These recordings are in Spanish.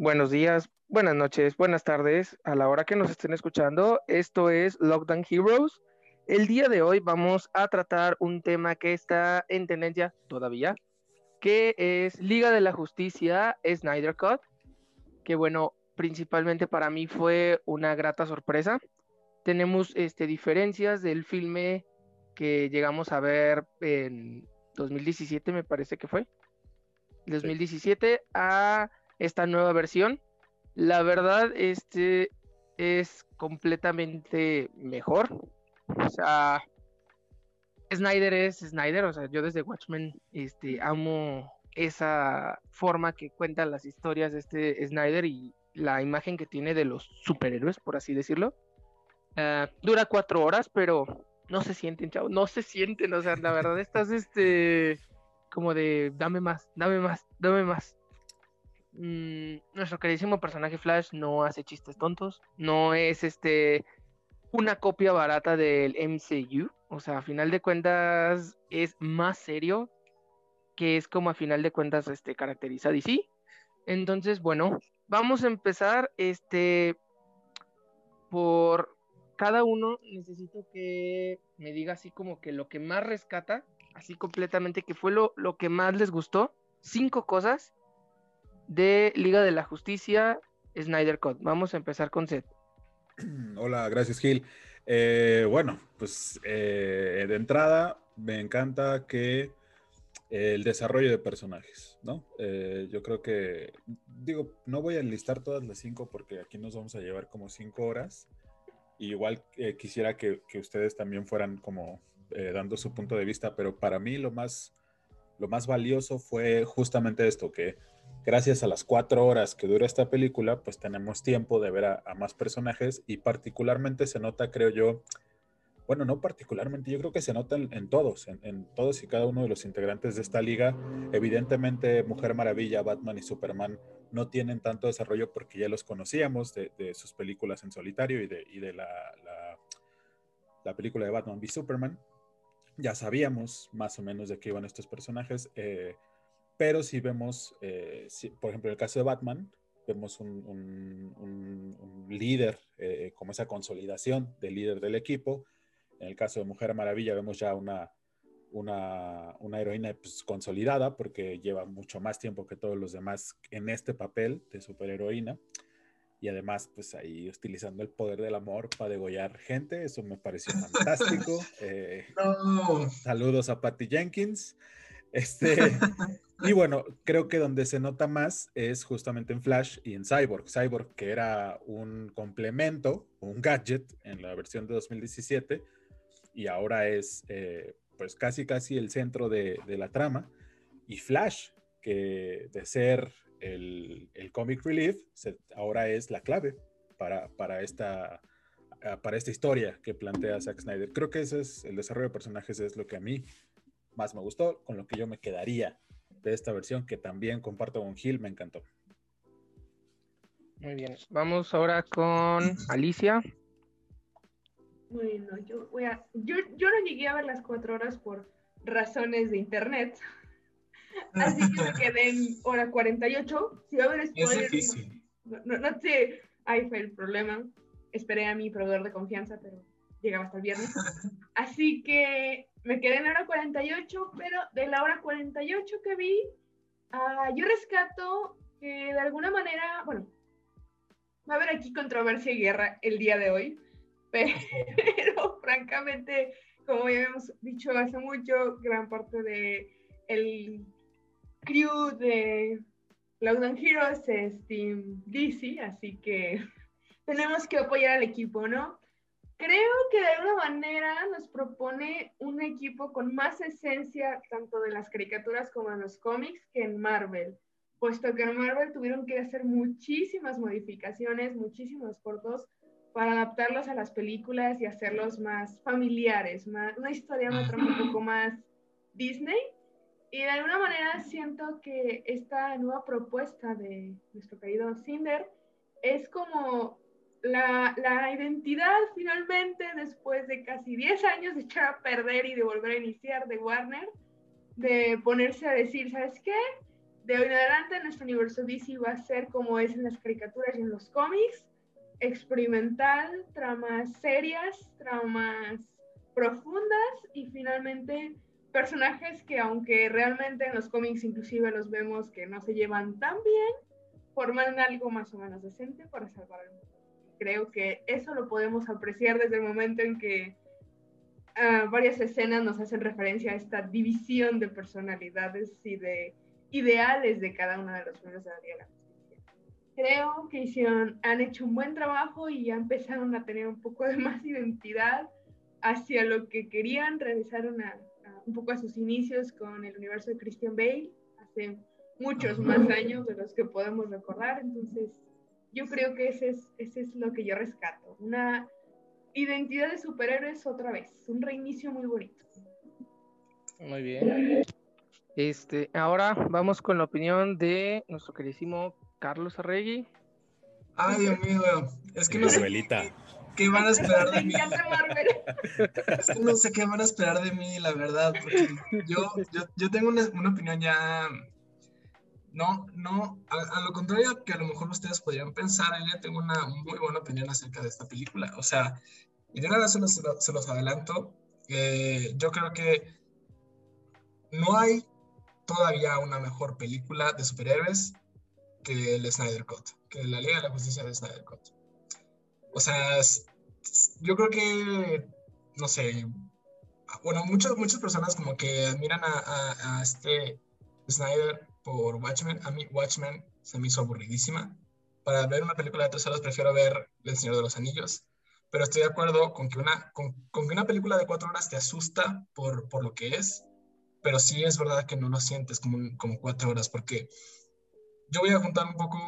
buenos días, buenas noches, buenas tardes, a la hora que nos estén escuchando. Esto es Lockdown Heroes. El día de hoy vamos a tratar un tema que está en tendencia todavía, que es Liga de la Justicia Snyder Cut, que bueno, principalmente para mí fue una grata sorpresa. Tenemos este, diferencias del filme que llegamos a ver en 2017, me parece que fue. 2017 a esta nueva versión. La verdad, este es completamente mejor. O sea, Snyder es Snyder, o sea, yo desde Watchmen este, amo esa forma que cuenta las historias de este Snyder y la imagen que tiene de los superhéroes, por así decirlo. Ah, dura cuatro horas, pero no se sienten, chavo, no se sienten, o sea, la verdad estás este como de dame más, dame más, dame más. Mm, nuestro queridísimo personaje Flash no hace chistes tontos, no es este una copia barata del MCU, o sea, a final de cuentas es más serio, que es como a final de cuentas este caracteriza DC. Entonces, bueno, vamos a empezar este por cada uno necesito que me diga así como que lo que más rescata, así completamente, que fue lo, lo que más les gustó. Cinco cosas de Liga de la Justicia, Snyder Cut. Vamos a empezar con Seth. Hola, gracias Gil. Eh, bueno, pues eh, de entrada me encanta que el desarrollo de personajes, ¿no? Eh, yo creo que, digo, no voy a enlistar todas las cinco porque aquí nos vamos a llevar como cinco horas igual eh, quisiera que, ustedes también fueran como eh, dando su punto de vista, pero para mí lo más, lo más valioso fue justamente esto, que gracias a las cuatro horas que dura esta película, pues tenemos tiempo de ver a, más personajes y particularmente se nota, creo yo, bueno, no particularmente, yo creo que se nota en, todos, en, todos y cada uno de los integrantes de esta liga. Evidentemente, Mujer Maravilla, Batman y Superman no tienen tanto desarrollo porque ya los conocíamos de, sus películas en solitario y de, la, la, película de Batman v Superman. Ya sabíamos más o menos de qué iban estos personajes, eh, pero si vemos, eh, por ejemplo, en el caso de Batman, vemos un, líder, eh, como esa consolidación del líder del equipo en el caso de Mujer Maravilla vemos ya una, una, heroína pues, consolidada porque lleva mucho más tiempo que todos los demás en este papel de superheroína. Y además, pues ahí utilizando el poder del amor para degollar gente, eso me pareció fantástico. Eh, saludos a Patty Jenkins. Este, y bueno, creo que donde se nota más es justamente en Flash y en Cyborg. Cyborg, que era un complemento, un gadget en la versión de 2017, y ahora es eh, pues casi casi el centro de, la trama. Y Flash, que de ser el, el comic relief, ahora es la clave para, para, esta, para esta historia que plantea Zack Snyder. Creo que ese es el desarrollo de personajes, es lo que a mí más me gustó, con lo que yo me quedaría de esta versión, que también comparto con Gil, me encantó. Muy bien, vamos ahora con Alicia. Bueno, yo voy a. Yo, yo no llegué a ver las cuatro horas por razones de internet. Así que me quedé en hora 48. Si va a haber spoilers. No, no, no, sé, ahí fue el problema. Esperé a mi proveedor de confianza, pero llegaba hasta el viernes. Así que me quedé en hora 48, pero de la hora 48 que vi, uh, yo rescato que de alguna manera, bueno, va a haber aquí controversia y guerra el día de hoy pero francamente, como ya hemos dicho hace mucho, gran parte de el crew de Lockdown Heroes es Team DC, así que tenemos que apoyar al equipo, ¿no? Creo que de alguna manera nos propone un equipo con más esencia tanto de las caricaturas como de los cómics que en Marvel, puesto que en Marvel tuvieron que hacer muchísimas modificaciones, muchísimos cortos para adaptarlos a las películas y hacerlos más familiares, más, una historia un poco más Disney. Y de alguna manera siento que esta nueva propuesta de nuestro querido Cinder es como la, identidad finalmente después de casi 10 años de echar a perder y de volver a iniciar de Warner, de ponerse a decir, ¿sabes qué? de hoy en adelante nuestro universo DC va a ser como es en las caricaturas y en los cómics, experimental, tramas serias, tramas profundas y finalmente personajes que aunque realmente en los cómics inclusive los vemos que no se llevan tan bien, forman algo más o menos decente para salvar el mundo. Creo que eso lo podemos apreciar desde el momento en que uh, varias escenas nos hacen referencia a esta división de personalidades y de ideales de cada uno de los miembros de la Liga de la Justicia. Creo que hicieron, han hecho un buen trabajo y ya empezaron a tener un poco de más identidad hacia lo que querían, realizaron a, un poco a sus inicios con el universo de Christian Bale, hace muchos más años de los que podemos recordar, entonces yo creo que ese es, ese es lo que yo rescato, una identidad de superhéroes otra vez, un reinicio muy bonito. Muy bien. Este, ahora vamos con la opinión de nuestro queridísimo Carlos Arregui. Ay, Dios mío, es que no sé qué van a esperar de mí. Es que no sé qué van a esperar de mí, la verdad, porque yo, yo, yo tengo una, una, opinión ya, no, no, a, lo contrario que a lo mejor ustedes podrían pensar, yo tengo una muy buena opinión acerca de esta película, o sea, y de una vez se los, se los adelanto, eh, yo creo que no hay todavía una mejor película de superhéroes que el Snyder Cut, que la Liga de la Justicia de Snyder Cut. O sea, yo creo que, no sé, bueno, muchas, muchas personas como que admiran a, a, este Snyder por Watchmen. A mí Watchmen se me hizo aburridísima. Para ver una película de tres horas prefiero ver El Señor de los Anillos. Pero estoy de acuerdo con que una, con, con que una película de cuatro horas te asusta por, por lo que es pero sí es verdad que no lo sientes como, como cuatro horas, porque yo voy a juntar un poco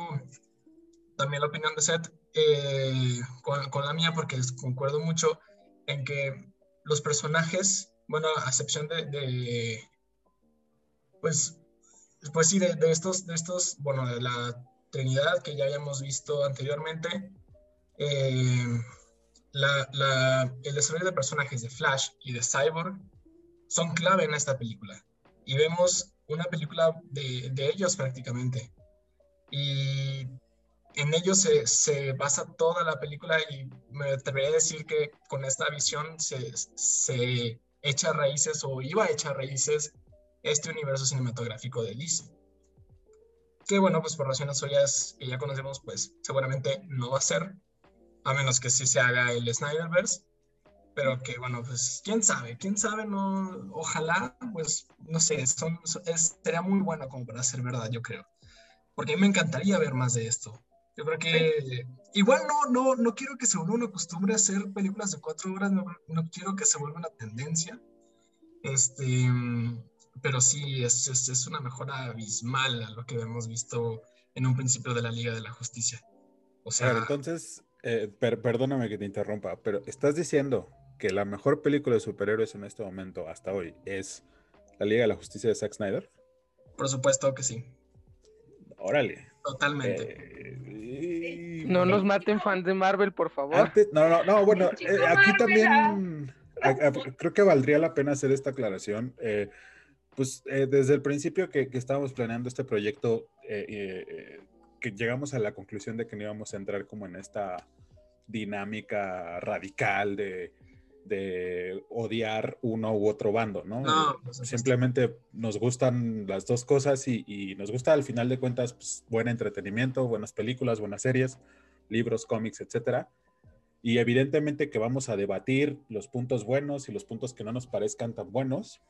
también la opinión de Seth eh, con, con, la mía, porque concuerdo mucho en que los personajes, bueno, a excepción de, de pues, pues sí, de, de, estos, de estos, bueno, de la Trinidad que ya habíamos visto anteriormente, eh, la, la, el desarrollo de personajes de Flash y de Cyborg son clave en esta película. Y vemos una película de, de ellos prácticamente. Y en ellos se, se, basa toda la película y me atrevería a decir que con esta visión se, se echa raíces o iba a echar raíces este universo cinematográfico de DC. Que bueno, pues por razones obvias que ya conocemos, pues seguramente no va a ser, a menos que sí se haga el Snyderverse pero que bueno, pues quién sabe, quién sabe, no, ojalá, pues no sé, son, es, sería muy bueno como para ser verdad, yo creo, porque a mí me encantaría ver más de esto. Yo creo que igual no, no, no quiero que se vuelva una costumbre hacer películas de cuatro horas, no, no quiero que se vuelva una tendencia, este, pero sí, es, es, es una mejora abismal a lo que hemos visto en un principio de la Liga de la Justicia. O sea, entonces, eh, perdóname que te interrumpa, pero estás diciendo que la mejor película de superhéroes en este momento, hasta hoy, es La Liga de la Justicia de Zack Snyder? Por supuesto que sí. Órale. Totalmente. Eh, no nos maten fans de Marvel, por favor. no, no, no, bueno, eh, aquí también creo que valdría la pena hacer esta aclaración. Eh, pues desde el principio que, que, estábamos planeando este proyecto, que llegamos a la conclusión de que no íbamos a entrar como en esta dinámica radical de de odiar uno u otro bando, ¿no? Pues, Simplemente nos gustan las dos cosas y, nos gusta al final de cuentas pues, buen entretenimiento, buenas películas, buenas series, libros, cómics, etcétera. Y evidentemente que vamos a debatir los puntos buenos y los puntos que no nos parezcan tan buenos.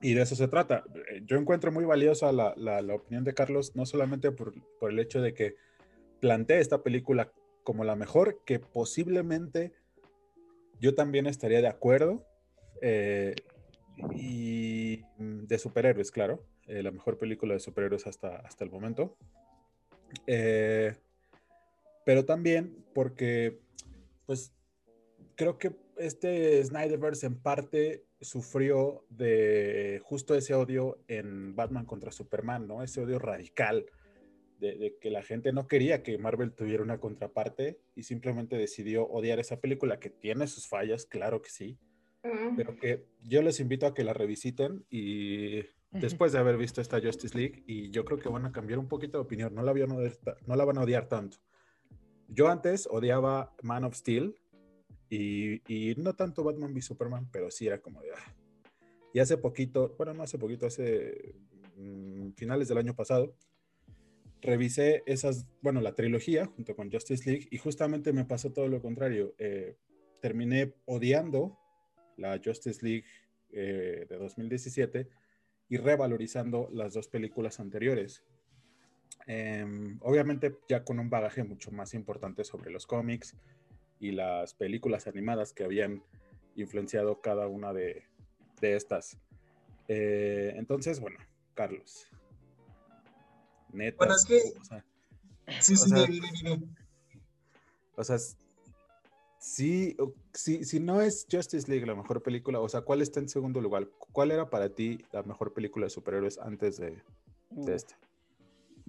Y de eso se trata. Yo encuentro muy valiosa la, la, opinión de Carlos, no solamente por, por el hecho de que plantee esta película como la mejor, que posiblemente yo también estaría de acuerdo. Eh, y de superhéroes, claro. Eh, la mejor película de superhéroes hasta, hasta el momento. Eh, pero también porque, pues, creo que este Snyderverse en parte sufrió de justo ese odio en Batman contra Superman, ¿no? Ese odio radical de, que la gente no quería que Marvel tuviera una contraparte y simplemente decidió odiar esa película que tiene sus fallas, claro que sí, pero que yo les invito a que la revisiten y después de haber visto esta Justice League y yo creo que van a cambiar un poquito de opinión, no la, no la van a odiar tanto. Yo antes odiaba Man of Steel y, no tanto Batman v Superman, pero sí era como de... Ah. Y hace poquito, bueno, no hace poquito, hace mm, finales del año pasado, revisé esas, bueno, la trilogía junto con Justice League y justamente me pasó todo lo contrario. Eh, terminé odiando la Justice League eh, de 2017 y revalorizando las dos películas anteriores. Em, obviamente ya con un bagaje mucho más importante sobre los cómics y las películas animadas que habían influenciado cada una de, estas. Eh, entonces, bueno, Carlos. Neta. Bueno, es que... O sea, sí, sí, o sea, Sí, si, si no es Justice League la mejor película, o sea, ¿cuál está en segundo lugar? ¿Cuál era para ti la mejor película de superhéroes antes de, de este?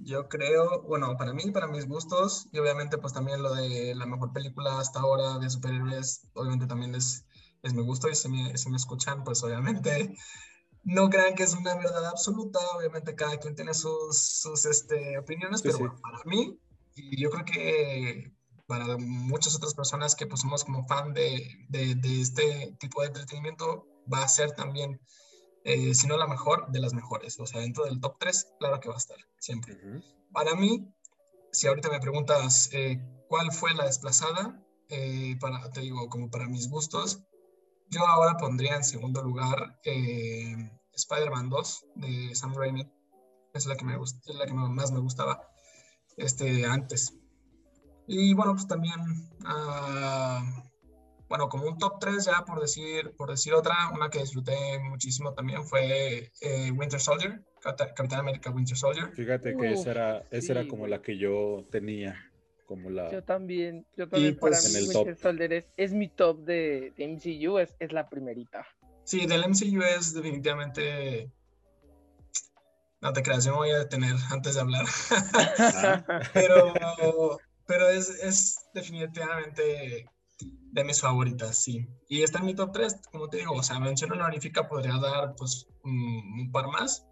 Yo creo, bueno, para mí, para mis gustos, y obviamente pues también lo de la mejor película hasta ahora de superhéroes, obviamente también es, es mi gusto y si me, si me escuchan, pues obviamente. No crean que es una verdad absoluta, obviamente cada quien tiene sus, sus este, opiniones, pero para mí, y yo creo que para muchas otras personas que pues somos como fan de, de, este tipo de entretenimiento, va a ser también, eh, si no la mejor, de las mejores. O sea, dentro del top 3, claro que va a estar, siempre. Para mí, si ahorita me preguntas eh, cuál fue la desplazada, eh, para, te digo, como para mis gustos, yo ahora pondría en segundo lugar Spider-Man 2 de Sam Raimi. Es la que, me es la que más me gustaba este, antes. Y bueno, pues también, uh, bueno, como un top 3 ya por decir, por decir otra, una que disfruté muchísimo también fue eh, Winter Soldier, Capitán América Winter Soldier. Fíjate que esa, era, esa era como la que yo tenía. Como la... Yo también, yo también pues, para mí Winter Soldier es, es, mi top de, de MCU, es, es la primerita. Sí, del MCU es definitivamente no te creas, yo me voy a detener antes de hablar. pero, pero es, es, definitivamente de mis favoritas, sí. Y está en mi top 3, como te digo, o sea, mención honorífica podría dar pues un, par más,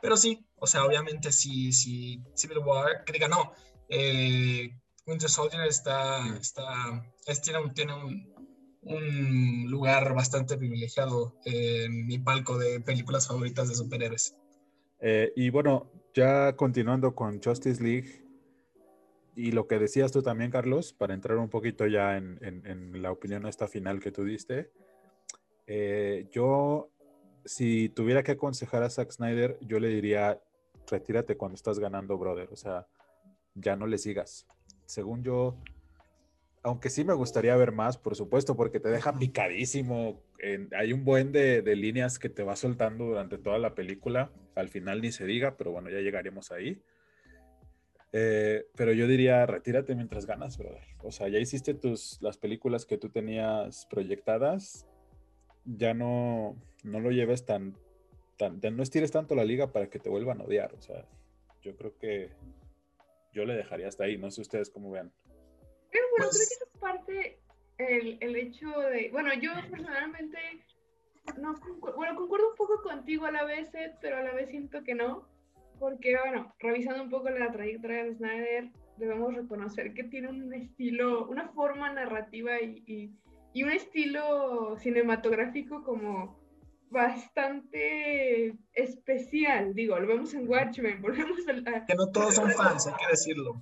pero sí, o sea, obviamente si, si Civil War, que diga, no, eh, Winter Soldier está, está es, tiene, un, tiene un, un lugar bastante privilegiado en mi palco de películas favoritas de superhéroes. Eh, y bueno, ya continuando con Justice League, y lo que decías tú también, Carlos, para entrar un poquito ya en, en, la opinión esta final que tú diste, eh, yo, si tuviera que aconsejar a Zack Snyder, yo le diría, retírate cuando estás ganando, brother. O sea, ya no le sigas. Según yo, aunque sí me gustaría ver más, por supuesto, porque te deja picadísimo. hay un buen de, de, líneas que te va soltando durante toda la película. Al final ni se diga, pero bueno, ya llegaremos ahí. Eh, pero yo diría, retírate mientras ganas, brother. O sea, ya hiciste tus, las películas que tú tenías proyectadas, ya no, no lo lleves tan, tan, no estires tanto la liga para que te vuelvan a odiar. O sea, yo creo que yo le dejaría hasta ahí. No sé ustedes cómo vean. Pero bueno, creo que es parte el, el hecho de, bueno, yo personalmente, no, bueno, concuerdo un poco contigo a la vez, pero a la vez siento que no porque, bueno, revisando un poco la trayectoria de Snyder, debemos reconocer que tiene un estilo, una forma narrativa y, y, un estilo cinematográfico como bastante especial, digo, lo vemos en Watchmen, volvemos a... Que no todos son fans, hay que decirlo.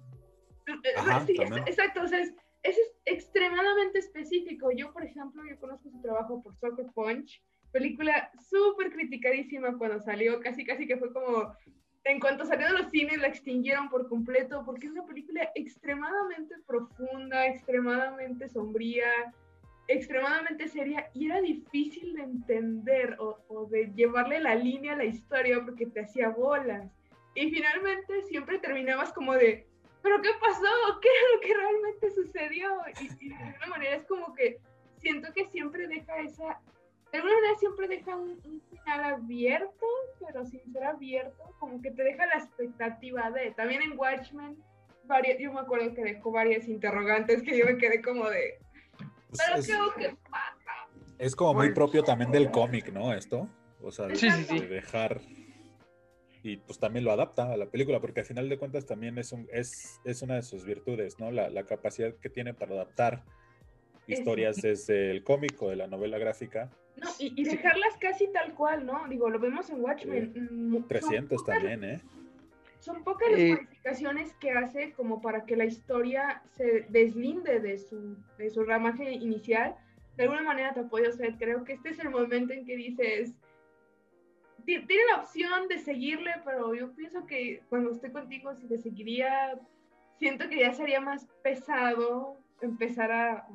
sí, exacto, o sea, es, es, extremadamente específico. Yo, por ejemplo, yo conozco su trabajo por Soccer Punch, película súper criticadísima cuando salió, casi casi que fue como en cuanto salió de los cines la extinguieron por completo porque es una película extremadamente profunda, extremadamente sombría, extremadamente seria y era difícil de entender o, de llevarle la línea a la historia porque te hacía bolas. Y finalmente siempre terminabas como de, ¿pero qué pasó? ¿Qué es lo que realmente sucedió? Y, y de alguna manera es como que siento que siempre deja esa de alguna manera siempre deja un, final abierto, pero sin ser abierto, como que te deja la expectativa de. También en Watchmen, varias, yo me acuerdo que dejó varias interrogantes que yo me quedé como de. Pues pero creo que pasa. Es como muy propio también del cómic, ¿no? Esto. O sea, de, dejar y pues también lo adapta a la película, porque al final de cuentas también es, un, es, es una de sus virtudes, ¿no? La, la capacidad que tiene para adaptar historias desde el cómico, de la novela gráfica. No, y, dejarlas casi tal cual, ¿no? Digo, lo vemos en Watchmen. 300 mm, también, ¿eh? Son pocas las eh, modificaciones que hace como para que la historia se deslinde de su, de su ramaje inicial. De alguna manera te apoyo, o creo que este es el momento en que dices, tiene la opción de seguirle, pero yo pienso que cuando esté contigo, si le seguiría, siento que ya sería más pesado empezar a,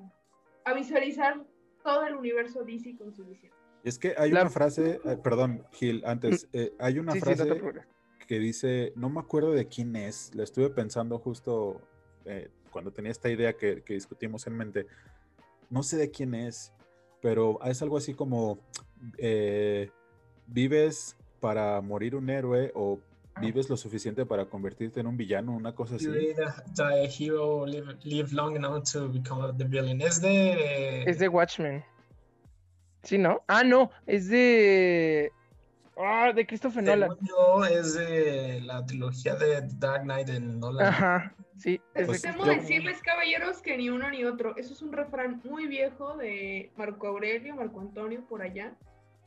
a visualizar todo el universo DC con su visión. Es que hay una frase, eh, perdón, Gil, antes, mm. eh, hay una frase que dice, no me acuerdo de quién es, la estuve pensando justo eh, cuando tenía esta idea que, que, discutimos en mente, no sé de quién es, pero es algo así como, vives para morir un héroe o vives lo suficiente para convertirte en un villano, una cosa así. hero, live, long enough to become the villain. Es de... Es de Watchmen. Sí, ¿no? Ah, no, es de... Ah, de Christopher Nolan. No, es de la trilogía de Dark Knight en Nolan. Ajá, sí. Pues, decirles, caballeros, que ni uno ni otro. Eso es un refrán muy viejo de Marco Aurelio, Marco Antonio, por allá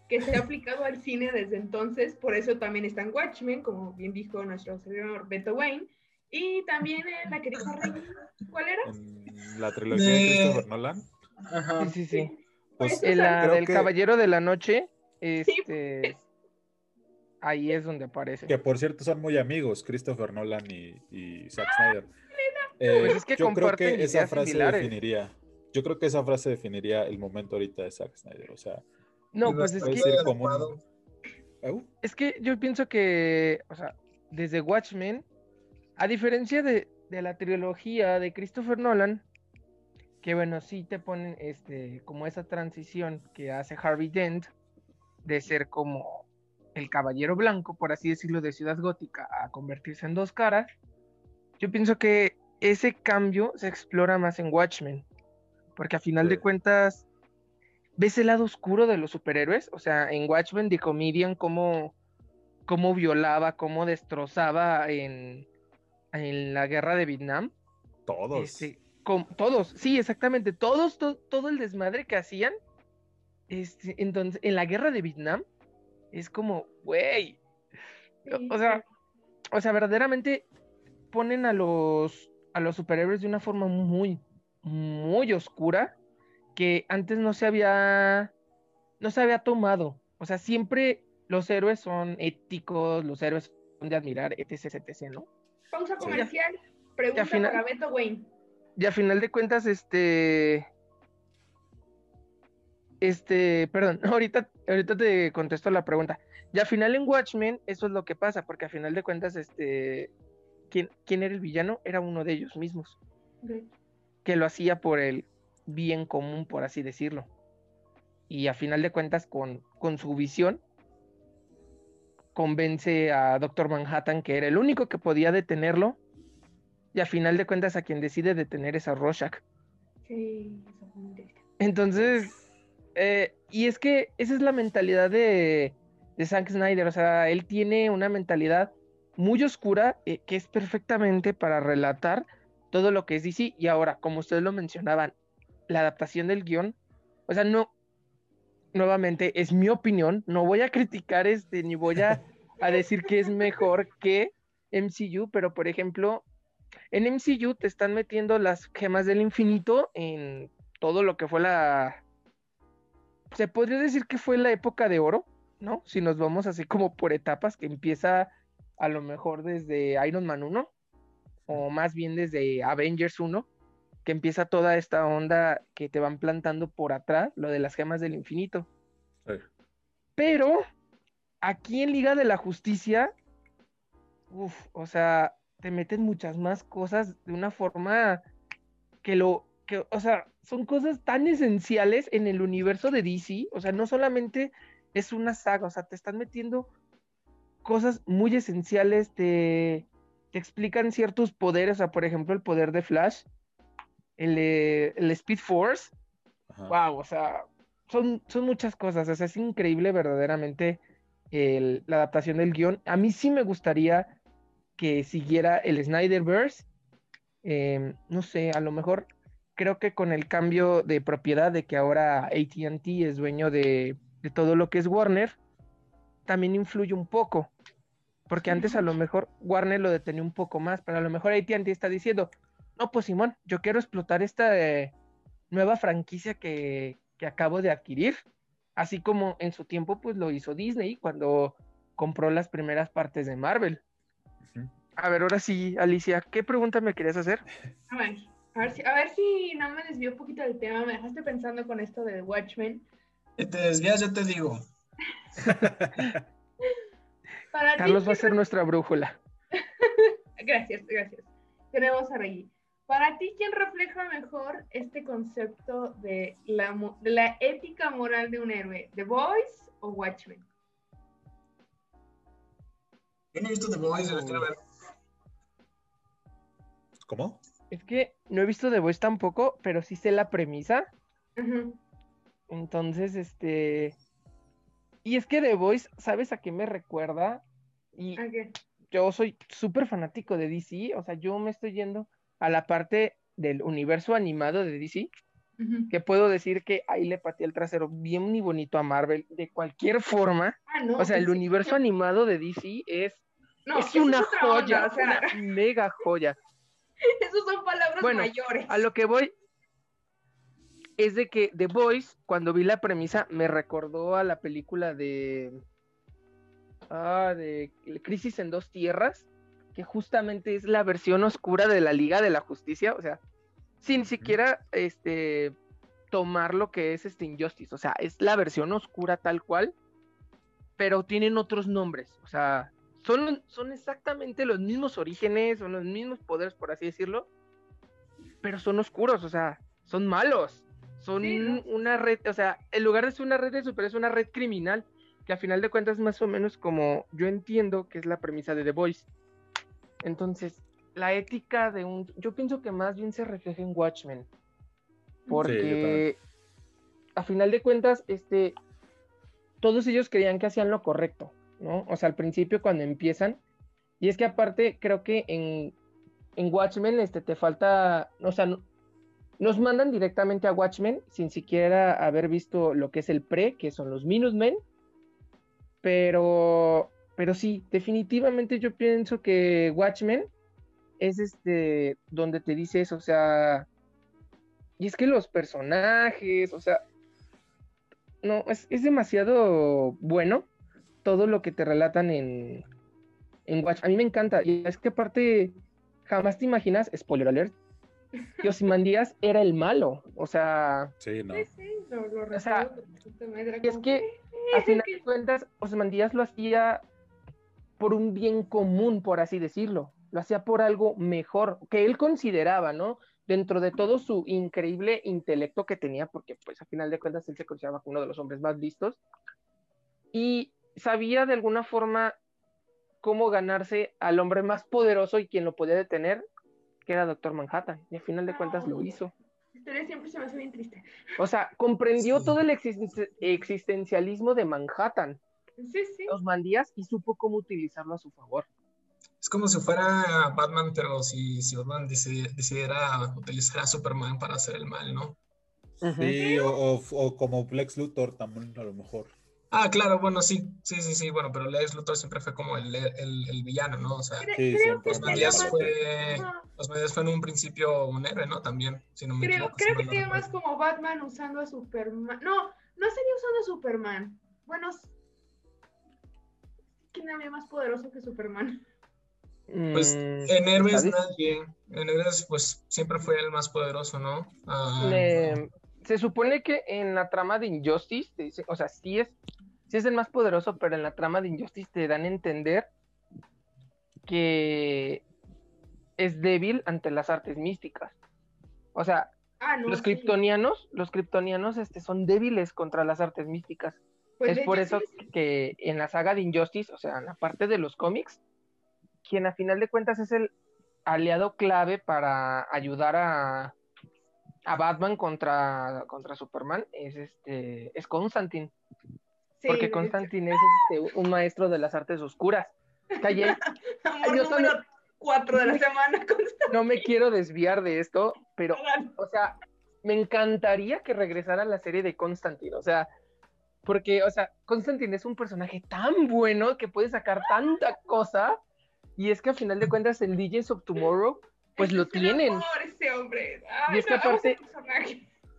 que se ha aplicado al cine desde entonces, por eso también está en Watchmen, como bien dijo nuestro señor Beto Wayne, y también en la querida reina, ¿cuál era? la trilogía de, Christopher Nolan. Ajá. Sí, sí, sí. Pues, pues la del Caballero de la Noche, este, ahí es donde aparece. Que por cierto son muy amigos, Christopher Nolan y, Zack Snyder. Eh, pues es que yo creo que esa frase definiría, yo creo que esa frase definiría el momento ahorita de Zack Snyder, o sea, no, pues es que. Es que yo pienso que, o sea, desde Watchmen, a diferencia de, la trilogía de Christopher Nolan, que bueno, sí te ponen este, como esa transición que hace Harvey Dent de ser como el caballero blanco, por así decirlo, de Ciudad Gótica a convertirse en dos caras. Yo pienso que ese cambio se explora más en Watchmen, porque a final de cuentas ves el lado oscuro de los superhéroes. O sea, en Watchmen, The Comedian, cómo, cómo violaba, cómo destrozaba en, en la guerra de Vietnam. Todos. Este, todos, sí, exactamente. Todos, todo el desmadre que hacían. Este, entonces, en la guerra de Vietnam, es como, güey. O sea, o sea, verdaderamente ponen a los, a los superhéroes de una forma muy, muy oscura que antes no se había, no se había tomado. O sea, siempre los héroes son éticos, los héroes son de admirar, etc, etc, ¿no? Pausa comercial, pregunta para Beto Wayne. Y a final de cuentas, este... Este, perdón, ahorita, ahorita te contesto la pregunta. Y al final en Watchmen, eso es lo que pasa, porque a final de cuentas, este, ¿quién, quién era el villano? Era uno de ellos mismos. Que lo hacía por el, bien común, por así decirlo. Y a final de cuentas, con, con su visión, convence a Doctor Manhattan que era el único que podía detenerlo. Y a final de cuentas, a quien decide detener es a Rorschach. Sí, Entonces, eh, y es que esa es la mentalidad de, de Zack Snyder. O sea, él tiene una mentalidad muy oscura eh, que es perfectamente para relatar todo lo que es DC. Y ahora, como ustedes lo mencionaban, la adaptación del guion, o sea, no, nuevamente, es mi opinión, no voy a criticar este, ni voy a, decir que es mejor que MCU, pero por ejemplo, en MCU te están metiendo las gemas del infinito en todo lo que fue la... Se podría decir que fue la época de oro, ¿no? Si nos vamos así como por etapas, que empieza a lo mejor desde Iron Man 1, o más bien desde Avengers 1, que empieza toda esta onda que te van plantando por atrás, lo de las gemas del infinito. Pero aquí en Liga de la Justicia, uff, o sea, te meten muchas más cosas de una forma que lo, que, o sea, son cosas tan esenciales en el universo de DC, o sea, no solamente es una saga, o sea, te están metiendo cosas muy esenciales, te, te explican ciertos poderes, o sea, por ejemplo, el poder de Flash, el, Speed Force, wow, o sea, son, son muchas cosas, o sea, es increíble verdaderamente la adaptación del guion. A mí sí me gustaría que siguiera el Snyderverse. Em, no sé, a lo mejor creo que con el cambio de propiedad de que ahora ATT es dueño de, de, todo lo que es Warner, también influye un poco. Porque antes a lo mejor Warner lo detenía un poco más, pero a lo mejor ATT está diciendo, no, pues Simón, yo quiero explotar esta eh, nueva franquicia que, que acabo de adquirir Así como en su tiempo, pues lo hizo Disney cuando compró las primeras partes de Marvel. A ver, ahora sí, Alicia, ¿qué pregunta me querías hacer? A ver, a ver si, a ver si no me desvió un poquito del tema, me dejaste pensando con esto de Watchmen. Si te desvías, yo te digo. Carlos va a ser nuestra brújula. gracias, gracias. Tenemos a Reggie. Para ti, ¿quién refleja mejor este concepto de la, de la ética moral de un héroe? ¿The Boys o Watchmen? Yo no he visto The Boys, lo quiero ver. ¿Cómo? Es que no he visto The Boys tampoco, pero sí sé la premisa. Entonces, este. Y es que The Boys, ¿sabes a qué me recuerda? Y yo soy súper fanático de DC, o sea, yo me estoy yendo a la parte del universo animado de DC, que puedo decir que ahí le pateé el trasero bien y bonito a Marvel, de cualquier forma. Ah, o sea, el universo animado de DC es, es una joya, una mega joya. Esos son palabras mayores. A lo que voy es de que The Voice, cuando vi la premisa, me recordó a la película de. Ah, de Crisis en Dos Tierras, que justamente es la versión oscura de la Liga de la Justicia, o sea, sin siquiera este tomar lo que es este Injustice, o sea, es la versión oscura tal cual, pero tienen otros nombres, o sea, son, son exactamente los mismos orígenes, son los mismos poderes, por así decirlo, pero son oscuros, o sea, son malos, son una red, o sea, en lugar de ser una red de super, es una red criminal, que a final de cuentas más o menos como yo entiendo que es la premisa de The Voice entonces, la ética de un... Yo pienso que más bien se refleja en Watchmen. Porque a final de cuentas, este, todos ellos creían que hacían lo correcto, ¿no? O sea, al principio cuando empiezan. Y es que aparte, creo que en, en Watchmen este, te falta, o sea, nos mandan directamente a Watchmen sin siquiera haber visto lo que es el pre, que son los Minusmen. Pero pero sí, definitivamente yo pienso que Watchmen es este donde te dice eso, o sea, y es que los personajes, o sea, no, es, demasiado bueno todo lo que te relatan en, en Watch. A mí me encanta, y es que aparte, jamás te imaginas, spoiler alert, que Osimandías era el malo, o sea... Sí, no. Sí, sí, lo, lo o sea, es que, a final de cuentas, Osimandías lo hacía por un bien común, por así decirlo. Lo hacía por algo mejor, que él consideraba, ¿no? Dentro de todo su increíble intelecto que tenía, porque pues a final de cuentas él se consideraba uno de los hombres más listos, y sabía de alguna forma cómo ganarse al hombre más poderoso y quien lo podía detener, que era Doctor Manhattan, y a final de cuentas lo hizo. La historia siempre se me hace bien triste. O sea, comprendió todo el existencialismo de Manhattan Sí, sí. Los mandías y supo cómo utilizarlo a su favor. Es como si fuera Batman, pero si, si Batman decidiera utilizar a Superman para hacer el mal, ¿no? Sí, o, como Lex Luthor también, a lo mejor. Ah, claro, bueno, sí, sí, sí, sí, bueno, pero Lex Luthor siempre fue como el, el, villano, ¿no? O sea, sí, los Mandías fue, los fue en un principio un héroe, ¿no? También, si no me creo, equivoco. Creo que tiene más como Batman usando a Superman. No, no sería usando a Superman. Bueno, ¿quién había más poderoso que Superman? Pues mm, en héroes nadie. En héroes, pues siempre fue el más poderoso, ¿no? Se supone que en la trama de Injustice, dice, o sea, sí es, sí es el más poderoso, pero en la trama de Injustice te dan a entender que es débil ante las artes místicas. O sea, ah, los kryptonianos, los kryptonianos este, son débiles contra las artes místicas. Pues es por eso que en la saga de Injustice, o sea, en la parte de los cómics, quien a final de cuentas es el aliado clave para ayudar a, a Batman contra, contra Superman es este es Constantine. porque Constantine es este, un maestro de las artes oscuras. Calle. Yo número cuatro de la semana. No me quiero desviar de esto, pero, o sea, me encantaría que regresara la serie de Constantine. O sea, porque, o sea, Constantine es un personaje tan bueno que puede sacar tanta cosa. Y es que al final de cuentas, el DJs of Tomorrow, pues lo tienen. Ese hombre. y es que aparte,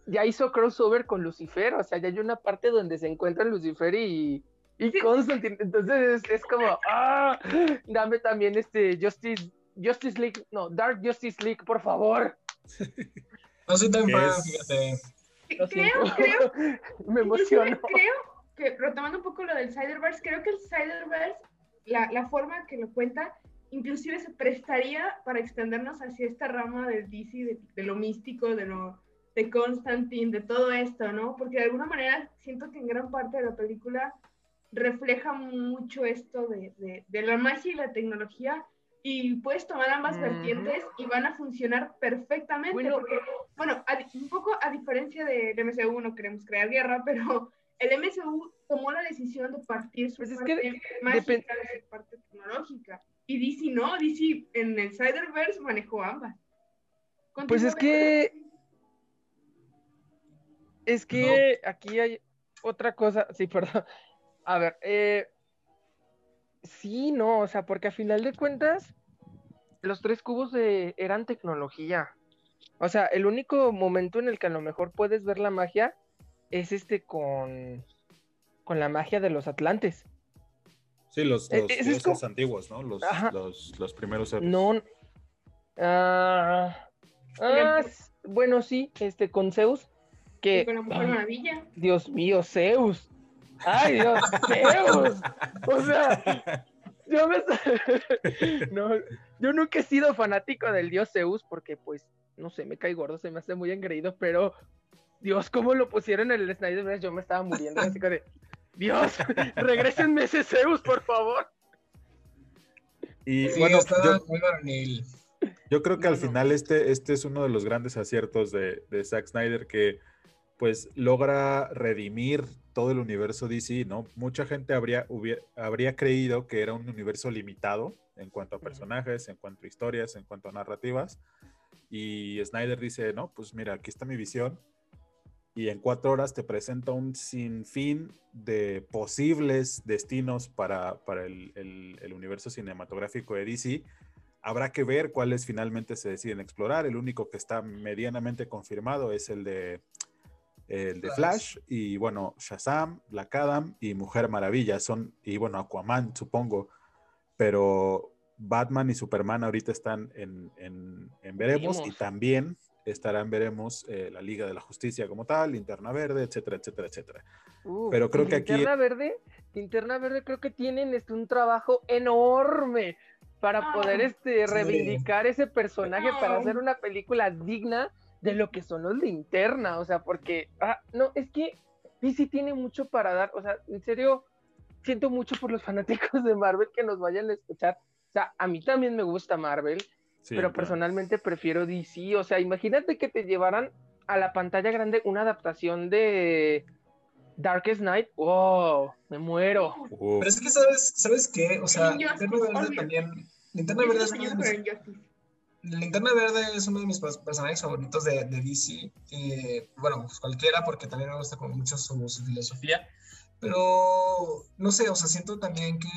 ya hizo crossover con Lucifer. O sea, ya hay una parte donde se encuentran Lucifer y, y Constantine. Entonces es, como, ah, dame también este Justice, Justice League, no, Dark Justice League, por favor. No soy tan fan, fíjate creo, creo. Me emociono. Creo que, retomando un poco lo del Cyberverse, creo que el Cyberverse, la, la forma que lo cuenta, inclusive se prestaría para extendernos hacia esta rama del DC, de, lo místico, de lo de Constantine, de todo esto, ¿no? Porque de alguna manera siento que en gran parte de la película refleja mucho esto de, de, de la magia y la tecnología y puedes tomar ambas vertientes y van a funcionar perfectamente. Bueno, porque, bueno, un poco a diferencia del MCU, no queremos crear guerra, pero el MCU tomó la decisión de partir su pues parte mágica de su parte tecnológica. Y DC no, DC en el Cyberverse manejó ambas. Pues es que. Es que aquí hay otra cosa. Sí, perdón. A ver, eh, Sí, no, o sea, porque a final de cuentas, los tres cubos de, eran tecnología. O sea, el único momento en el que a lo mejor puedes ver la magia es este con, con la magia de los atlantes. Sí, los, los antiguos, ¿no? Los, los, primeros No. Ah, ah, bueno, sí, este, con Zeus. Que, con la Mujer Maravilla. Dios mío, Zeus. ¡Ay, Dios! ¡Zeus! O sea, yo me... no, yo nunca he sido fanático del dios Zeus porque, pues, no sé, me cae gordo, se me hace muy engreído, pero Dios, ¿cómo lo pusieron en el Snyder Yo me estaba muriendo, así de, Dios, regresenme ese Zeus, por favor. Y bueno, yo, yo, creo que al final este, este es uno de los grandes aciertos de, de Zack Snyder que pues logra redimir todo el universo DC, ¿no? Mucha gente habría, habría creído que era un universo limitado en cuanto a personajes, en cuanto a historias, en cuanto a narrativas. Y Snyder dice, no, pues mira, aquí está mi visión. Y en cuatro horas te presenta un sinfín de posibles destinos para, el, el universo cinematográfico de DC. Habrá que ver cuáles finalmente se deciden explorar. El único que está medianamente confirmado es el de el de Flash y bueno, Shazam, Black Adam y Mujer Maravilla. Son, y bueno, Aquaman supongo, pero Batman y Superman ahorita están en, Veremos y también estarán Veremos eh, la Liga de la Justicia como tal, Linterna Verde, etcétera, etcétera, etcétera. pero creo que aquí... Linterna Verde, Linterna Verde creo que tienen este, un trabajo enorme para poder este, reivindicar ese personaje, para hacer una película digna de lo que son los linterna, o sea, porque, ah, no, es que DC tiene mucho para dar, o sea, en serio, siento mucho por los fanáticos de Marvel que nos vayan a escuchar, o sea, a mí también me gusta Marvel, pero personalmente prefiero DC, o sea, imagínate que te llevaran a la pantalla grande una adaptación de Darkest Night, wow, me muero. Pero es que sabes, ¿sabes qué? O sea, Verde también, Linterna Verde es Linterna Verde es uno de mis personajes favoritos de, DC. bueno, pues cualquiera, porque también me gusta como mucho su, filosofía. Pero, no sé, o sea, siento también que,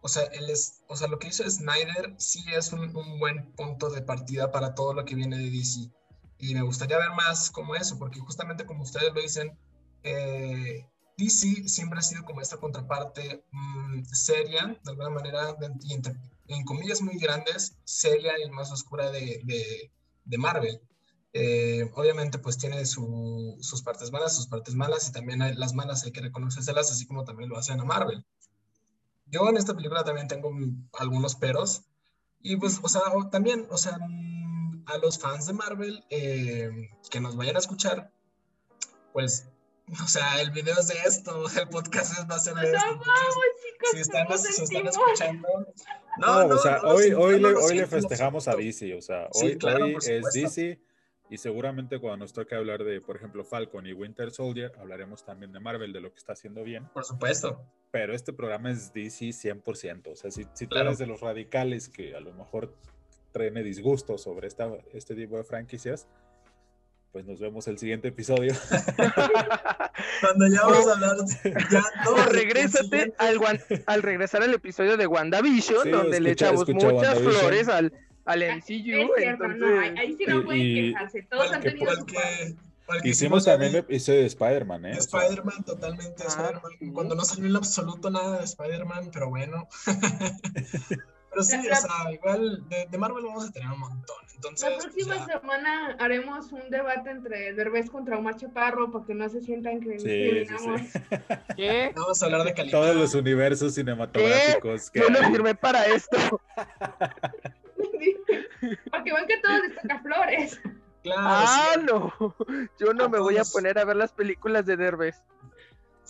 o sea, él es, o sea, lo que hizo Snyder sí es un, buen punto de partida para todo lo que viene de DC. Y me gustaría ver más como eso, porque justamente como ustedes lo dicen, eh, DC siempre ha sido como esta contraparte mm, seria, de alguna manera, y en comillas muy grandes, seria y más oscura de, de, Marvel. Eh, obviamente pues tiene sus partes buenas, sus partes malas y también hay, las malas hay que reconocérselas así como también lo hacen a Marvel. Yo en esta película también tengo algunos peros y pues, o sea, también, o sea, a los fans de Marvel eh, que nos vayan a escuchar, pues o sea, el video es de esto, el podcast es, va a ser de esto. Si están, escuchando. No, no, o sea, hoy, hoy, le, hoy le festejamos a DC, o sea, hoy, hoy es DC, Y seguramente cuando nos toque hablar de, por ejemplo, Falcon y Winter Soldier, hablaremos también de Marvel, de lo que está haciendo bien. Por supuesto. Pero este programa es DC 100%. O sea, si, si tú eres de los radicales que a lo mejor traen disgusto sobre esta, este tipo de franquicias, pues nos vemos el siguiente episodio. Cuando ya vamos a hablar. Ya no, regrésate al, al, regresar al episodio de WandaVision, donde le echamos muchas flores al, al MCU. entonces... ahí sí no pueden quejarse. Todos han tenido su Hicimos también el episodio de Spider-Man, ¿eh? Spider-Man, totalmente. Ah, Spider-Man. Cuando no salió en absoluto nada de Spider-Man, pero bueno. Pero sí, o sea, igual de, Marvel vamos a tener un montón. Entonces, la próxima semana haremos un debate entre Derbez contra Omar Chaparro para que no se sientan que discriminamos. ¿Qué? Vamos a hablar de calidad. Todos los universos cinematográficos. ¿Qué? Yo no firmé para esto. para que vean que todo destaca flores. Claro, ah, no. Yo no me voy a poner a ver las películas de Derbez.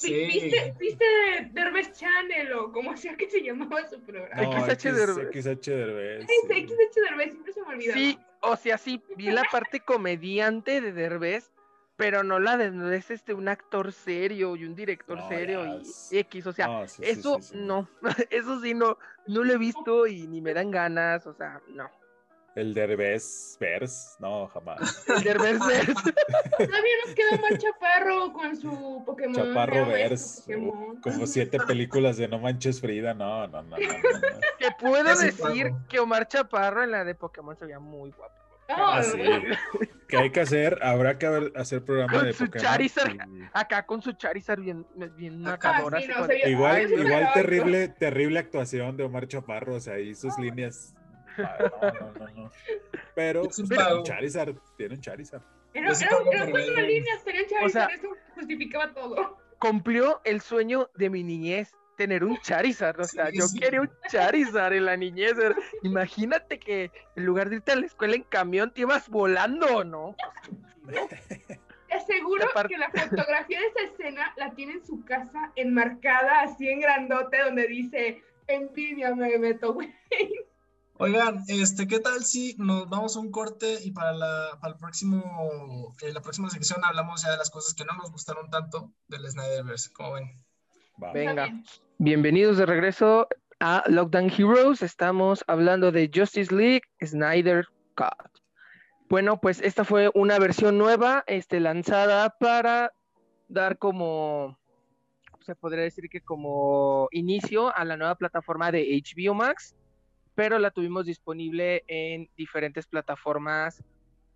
Sí. ¿Viste, ¿Viste Derbez Channel o como sea que se llamaba su programa? No, XH Derbez. XH Derbez. Sí. XH Derbez, siempre se me olvidaba. Sí, o sea, sí, vi la parte comediante de Derbez, pero no la de es este un actor serio y un director serio y X, o sea, eso no, eso sí no, no lo he visto y ni me dan ganas, o sea, no. El Derbez Verse, no, jamás. El Derbez Verse. Todavía nos queda más Chaparro con su Pokémon. Chaparro Verse. como siete películas de No Manches Frida, no, no, no. no, no. Te puedo decir que Omar Chaparro en la de Pokémon se veía muy guapo. Ah, sí. ¿Qué hay que hacer? Habrá que hacer programa de su Pokémon. Charizard, acá con su Charizard bien, bien macabra. igual, igual terrible, terrible actuación de Omar Chaparro, o sea, ahí sus líneas no, no, no, Pero, pero Charizard, tiene un Charizard. Era, era, cuatro líneas, tenía Charizard, o sea, eso justificaba todo. Cumplió el sueño de mi niñez, tener un Charizard. O sea, yo quería un Charizard en la niñez. Imagínate que en lugar de irte a la escuela en camión, te ibas volando, ¿no? Te aseguro que la fotografía de esa escena la tiene en su casa enmarcada así en grandote donde dice envidia me meto, güey. Oigan, este, ¿qué tal si nos vamos a un corte y para la, para el próximo, eh, la próxima sección hablamos ya de las cosas que no nos gustaron tanto del Snyderverse? ¿Cómo ven? Venga, bienvenidos de regreso a Lockdown Heroes. Estamos hablando de Justice League Snyder Cut. Bueno, pues esta fue una versión nueva, este, lanzada para dar como, se podría decir que como inicio a la nueva plataforma de HBO Max pero la tuvimos disponible en diferentes plataformas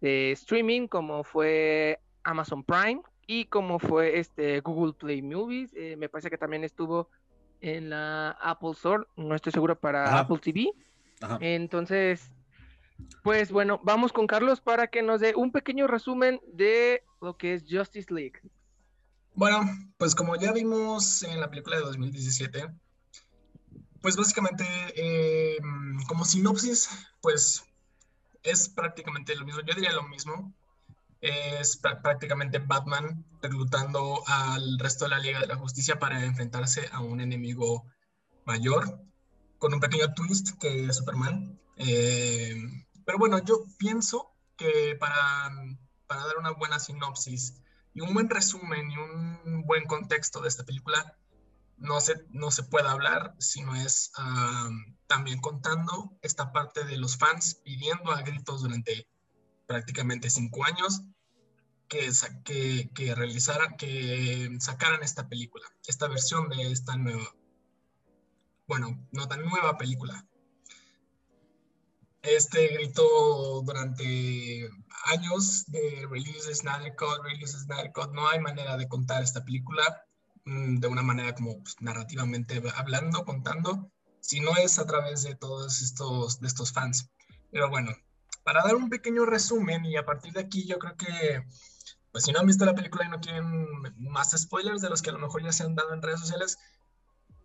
de streaming, como fue Amazon Prime y como fue este Google Play Movies. Eh, me parece que también estuvo en la Apple Store, no estoy seguro para Apple TV. Entonces, pues bueno, vamos con Carlos para que nos dé un pequeño resumen de lo que es Justice League. Bueno, pues como ya vimos en la película de 2017, pues básicamente, eh, como sinopsis, pues es prácticamente lo mismo. Yo diría lo mismo. Es prácticamente Batman reclutando al resto de la Liga de la Justicia para enfrentarse a un enemigo mayor, con un pequeño twist que es Superman. Eh, pero bueno, yo pienso que para, para dar una buena sinopsis y un buen resumen y un buen contexto de esta película, no se, no se puede hablar, sino es también contando esta parte de los fans pidiendo a gritos durante prácticamente cinco años que, que, que realizaran, que sacaran esta película, esta versión de esta nueva, bueno, no tan nueva película. Este grito durante años de release Snyder Cut, release Snyder Cut, no hay manera de contar esta película de una manera como pues, narrativamente hablando, contando, si no es a través de todos estos, de estos fans. Pero bueno, para dar un pequeño resumen y a partir de aquí yo creo que, pues si no han visto la película y no quieren más spoilers de los que a lo mejor ya se han dado en redes sociales,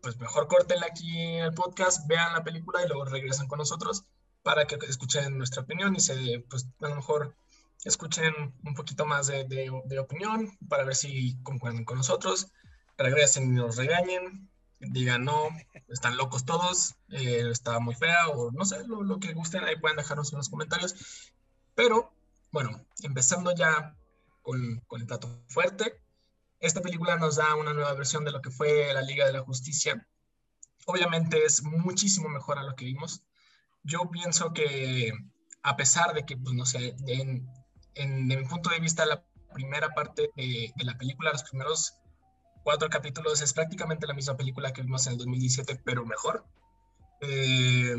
pues mejor córtenla aquí en el podcast, vean la película y luego regresan con nosotros para que escuchen nuestra opinión y se, pues a lo mejor escuchen un poquito más de, de, de opinión para ver si concuerdan con nosotros regresen y nos regañen, digan no, están locos todos, eh, está muy fea o no sé, lo, que gusten, ahí pueden dejarnos en los comentarios. Pero bueno, empezando ya con, con el plato fuerte, esta película nos da una nueva versión de lo que fue la Liga de la Justicia. Obviamente es muchísimo mejor a lo que vimos. Yo pienso que a pesar de que, pues no sé, en, en, mi punto de vista, la primera parte de, la película, los primeros cuatro capítulos, es prácticamente la misma película que vimos en el 2017, pero mejor. Eh,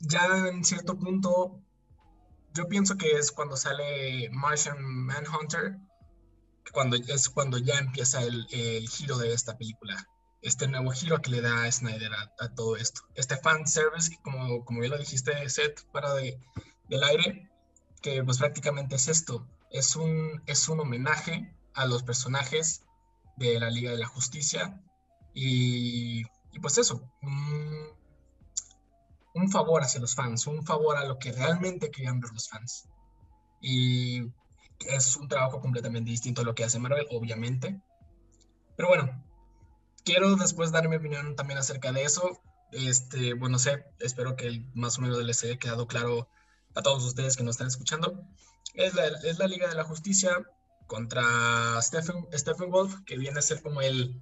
ya en cierto punto, yo pienso que es cuando sale Martian Manhunter, cuando, es cuando ya empieza el, el, giro de esta película, este nuevo giro que le da Snyder a, todo esto. Este fan service, como, como ya lo dijiste, Seth, para de, del aire, que pues prácticamente es esto, es un, es un homenaje a los personajes de la Liga de la Justicia y, y pues eso, un, favor hacia los fans, un favor a lo que realmente querían ver los fans. Y es un trabajo completamente distinto a lo que hace Marvel, obviamente. Pero bueno, quiero después dar mi opinión también acerca de eso. Este, bueno, sé, espero que más o menos les haya quedado claro a todos ustedes que nos están escuchando. Es la, es la Liga de la Justicia contra Stephen, Stephen Wolf, que viene a ser como el,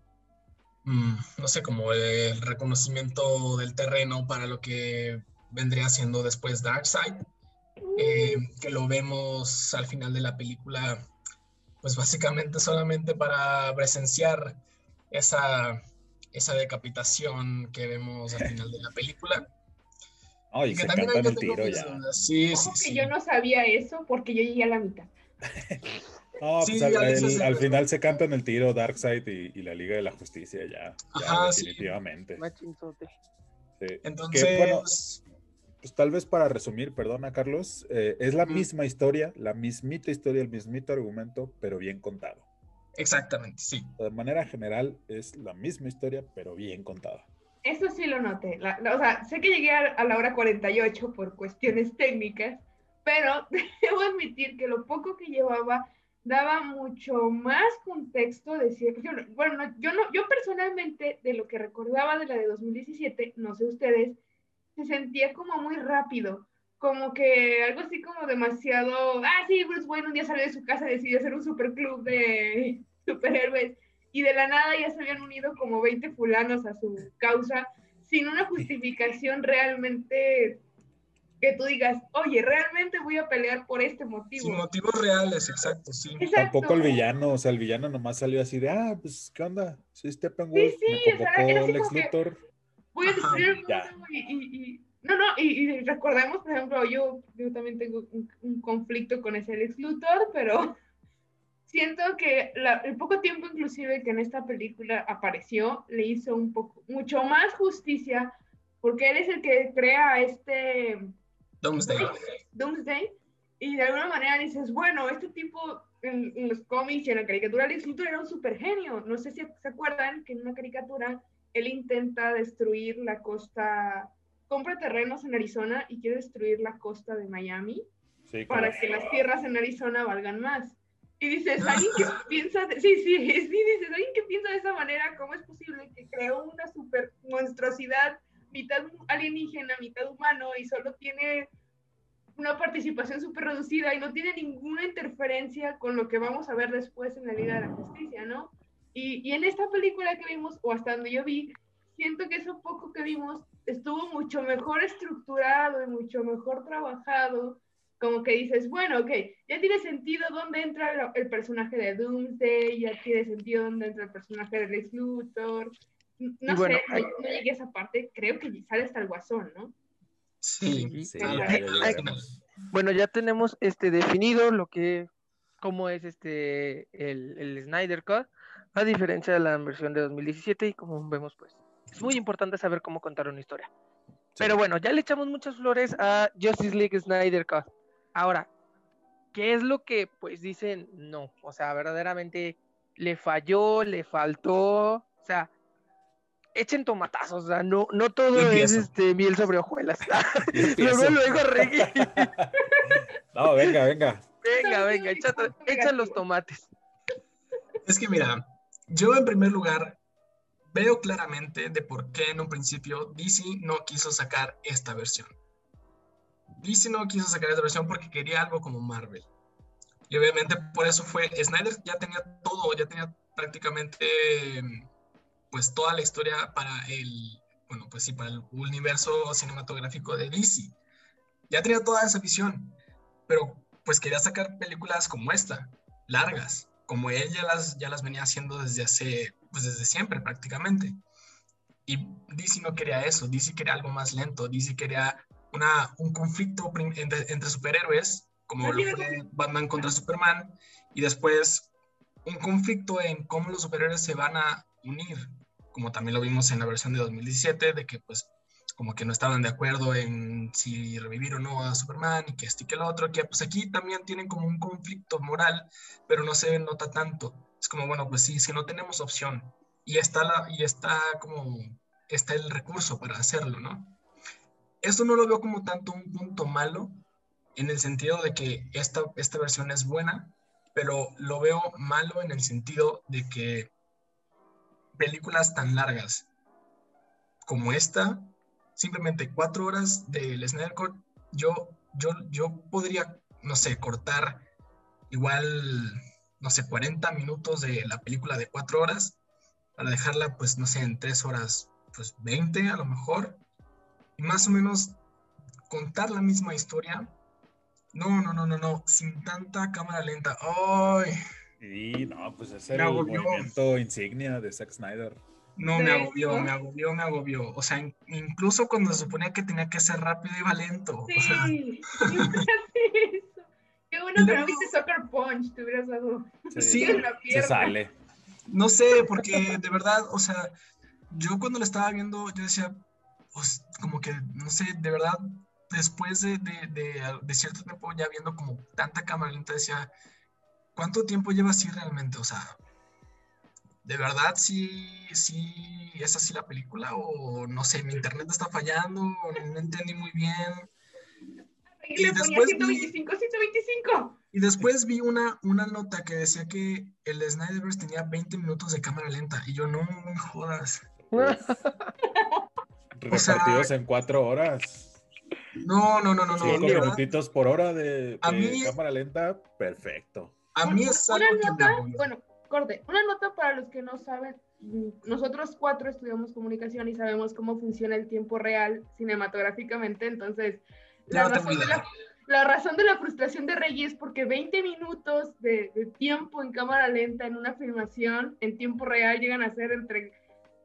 mm, no sé, como el reconocimiento del terreno para lo que vendría siendo después Darkseid. Eh, que lo vemos al final de la película, pues básicamente solamente para presenciar esa, esa decapitación que vemos al final de la película. Ay, se canta el tiro ya. Sí, sí, sí. que yo no sabía eso porque yo llegué a la mitad. No, pues al, final se canta en el tiro Darkseid y, y, la Liga de la Justicia ya, ya definitivamente. Sí. Entonces, pues tal vez para resumir, perdona Carlos, eh, es la misma historia, la mismita historia, el mismito argumento, pero bien contado. Exactamente, sí. De manera general es la misma historia, pero bien contada. Eso sí lo noté. o sea, sé que llegué a, la hora 48 por cuestiones técnicas, pero debo admitir que lo poco que llevaba daba mucho más contexto de bueno, yo no, yo personalmente de lo que recordaba de la de 2017, no sé ustedes, se sentía como muy rápido, como que algo así como demasiado, ah, sí, Bruce Wayne un día salió de su casa y decidió hacer un superclub de superhéroes y de la nada ya se habían unido como 20 fulanos a su causa sin una justificación realmente que tú digas, oye, realmente voy a pelear por este motivo. Sin motivos reales, exacto, sí. Tampoco el villano, o sea, el villano nomás salió así de, ah, pues, ¿qué onda? Sí, Steppenwolf, sí, sí, me convocó o sea, Lex Luthor voy a destruir el mundo y, no, no, y, recordemos, por ejemplo, yo, yo también tengo un, conflicto con ese Lex Luthor, pero siento que el poco tiempo inclusive que en esta película apareció le hizo un poco, mucho más justicia, porque él es el que crea este... Doomsday. Doomsday. Y de alguna manera dices, bueno, este tipo en, los cómics y en la caricatura, Lex Luthor era un super genio. No sé si se acuerdan que en una caricatura él intenta destruir la costa, compra terrenos en Arizona y quiere destruir la costa de Miami para que las tierras en Arizona valgan más. Y dices, alguien que piensa, de, sí, sí, sí, dices, alguien que piensa de esa manera, ¿cómo es posible que creó una super monstruosidad, mitad alienígena, mitad humano, y solo tiene una participación súper reducida y no tiene ninguna interferencia con lo que vamos a ver después en la Liga de la Justicia, ¿no? Y, y, en esta película que vimos, o hasta donde yo vi, siento que eso poco que vimos estuvo mucho mejor estructurado y mucho mejor trabajado. Como que dices, bueno, ok, ya tiene sentido dónde entra el, personaje de Doomsday, ya tiene sentido dónde entra el personaje de Lex Luthor. No sé, no, llegué a esa parte, creo que sale hasta el guasón, ¿no? Sí, sí. bueno, ya tenemos este definido lo que, cómo es este el, el Snyder Cut a diferencia de la versión de 2017 y como vemos pues es muy importante saber cómo contar una historia. Pero bueno, ya le echamos muchas flores a Justice League Snyder Cut. Ahora, ¿qué es lo que pues dicen no? O sea, verdaderamente le falló, le faltó, o sea, echen tomatazos, o sea, no, no todo es este miel sobre hojuelas. Luego lo digo Reggie. no, venga, venga. Venga, venga, echa los tomates. Es que mira, yo en primer lugar veo claramente de por qué en un principio DC no quiso sacar esta versión. DC no quiso sacar esta versión porque quería algo como Marvel. Y obviamente por eso fue, Snyder ya tenía todo, ya tenía prácticamente pues toda la historia para el, bueno, pues sí, para el universo cinematográfico de DC. Ya tenía toda esa visión, pero pues quería sacar películas como esta, largas, como él ya las, ya las venía haciendo desde hace, pues desde siempre prácticamente. Y DC no quería eso, DC quería algo más lento, DC quería una, un conflicto entre, entre superhéroes como lo fue Batman contra Superman, y después un conflicto en cómo los superiores se van a unir, como también lo vimos en la versión de 2017, de que pues como que no estaban de acuerdo en si revivir o no a Superman y que este y que el otro, que pues aquí también tienen como un conflicto moral, pero no se nota tanto. Es como, bueno, pues sí, si no tenemos opción y está, la, y está como, está el recurso para hacerlo, ¿no? Esto no lo veo como tanto un punto malo, en el sentido de que esta, esta versión es buena, pero lo veo malo en el sentido de que películas tan largas como esta, simplemente cuatro horas del Snyder Cut, yo, yo, yo podría, no sé, cortar igual, no sé, 40 minutos de la película de cuatro horas para dejarla, pues, no sé, en tres horas, pues 20 a lo mejor, y más o menos contar la misma historia no, no, no, no, no, sin tanta cámara lenta. ¡Ay! Y no, pues es el movimiento insignia de Zack Snyder. No, me agobió, me agobió, me agobió. O sea, incluso cuando se suponía que tenía que ser rápido, iba lento. Sí, o sea... Qué bueno que no viste Soccer Punch, te hubieras dado. Sí, se sale. No sé, porque de verdad, o sea, yo cuando lo estaba viendo, yo decía, pues como que, no sé, de verdad, después de, de, cierto tiempo ya viendo como tanta cámara lenta, decía, ¿cuánto tiempo lleva así realmente? O sea, ¿de verdad sí, sí es así la película? O no sé, mi internet está fallando, no entendí muy bien. Y, después 125, vi, 125. Y después vi una, una nota que decía que el Snyderverse tenía 20 minutos de cámara lenta. Y yo, no me jodas. Repartidos en cuatro horas. No, no, no, no. Cinco no, minutitos por hora de, cámara lenta, perfecto. A mí es algo una nota, bueno, corte, una nota para los que no saben, nosotros cuatro estudiamos comunicación y sabemos cómo funciona el tiempo real cinematográficamente, entonces la, razón, de la, la razón de la frustración de Rey es porque 20 minutos de, de, tiempo en cámara lenta en una filmación en tiempo real llegan a ser entre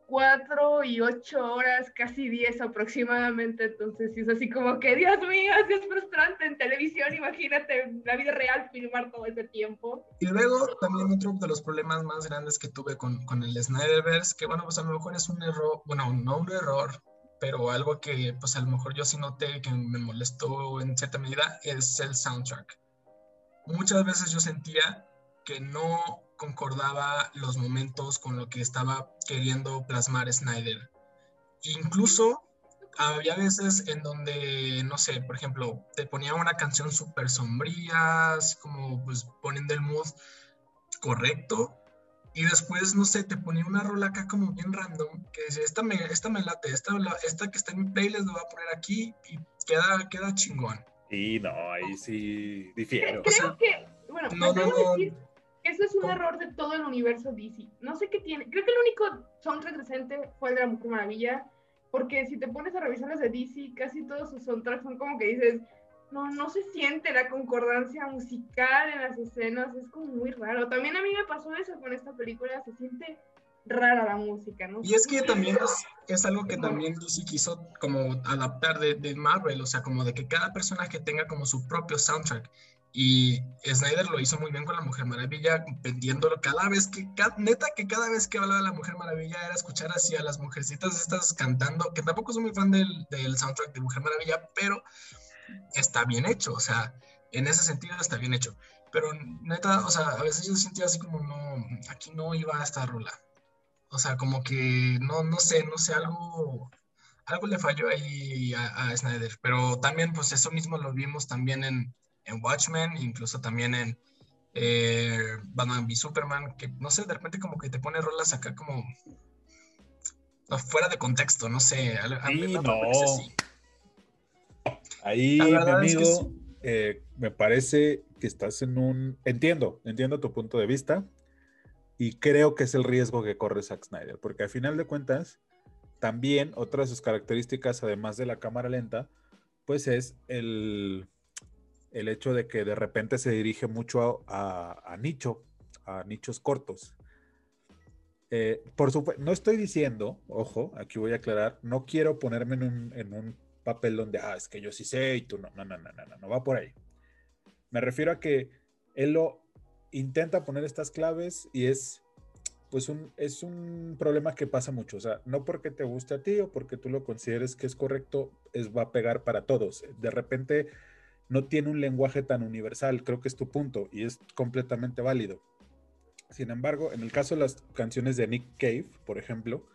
cuatro y ocho horas, casi diez aproximadamente, entonces es así como que, Dios mío, es frustrante en televisión, imagínate en la vida real filmar todo ese tiempo. Y luego también otro de los problemas más grandes que tuve con, con el Snyderverse, que bueno, pues a lo mejor es un error, bueno, no un error, pero algo que pues a lo mejor yo sí noté que me molestó en cierta medida, es el soundtrack. Muchas veces yo sentía que no concordaba los momentos con lo que estaba queriendo plasmar Snyder. Incluso había veces en donde, no sé, por ejemplo, te ponía una canción súper sombría, así como pues poniendo el mood correcto, y después, no sé, te ponía una rola acá como bien random, que dice, esta me, esta me late, esta, esta que está en mi playlist lo voy a poner aquí y queda, queda chingón. Y no, ahí sí difiero. Creo que, bueno, no, no, no. Eso es un error de todo el universo DC. No sé qué tiene. Creo que el único soundtrack decente fue el de la Mujer Maravilla, porque si te pones a revisar los de DC, casi todos sus soundtracks son como que dices, no, no se siente la concordancia musical en las escenas, es como muy raro. También a mí me pasó eso con esta película, se siente rara la música, ¿no? Y es que también es, es algo que también DC quiso como adaptar de, de, Marvel, o sea, como de que cada personaje tenga como su propio soundtrack. Y Snyder lo hizo muy bien con la Mujer Maravilla, vendiéndolo cada vez que, neta que cada vez que hablaba de la Mujer Maravilla era escuchar así a las mujercitas estas cantando, que tampoco soy muy fan del, del soundtrack de Mujer Maravilla, pero está bien hecho, o sea, en ese sentido está bien hecho. Pero neta, o sea, a veces yo sentía así como, no, aquí no iba a esta rola. O sea, como que, no, no sé, no sé, algo, algo le falló ahí a, a Snyder. Pero también, pues eso mismo lo vimos también en, en Watchmen, incluso también en eh, Batman v Superman, que no sé, de repente como que te pone rolas acá como fuera de contexto, no sé. A, no. Ahí, mi amigo, eh, me parece que estás en un... Entiendo, entiendo tu punto de vista y creo que es el riesgo que corre Zack Snyder, porque al final de cuentas, también otra de sus características, además de la cámara lenta, pues es el, el hecho de que de repente se dirige mucho a, nicho, a nichos cortos. Eh, por supuesto, no estoy diciendo, ojo, aquí voy a aclarar, no quiero ponerme en un, en un papel donde, ah, es que yo sí sé y tú no, no, no, no, no, no, no va por ahí. Me refiero a que él lo intenta poner estas claves y es, pues, un, es un problema que pasa mucho. O sea, no porque te guste a ti o porque tú lo consideres que es correcto, es, va a pegar para todos. De repente no tiene un lenguaje tan universal, creo que es tu punto y es completamente válido. Sin embargo, en el caso de las canciones de Nick Cave, por ejemplo,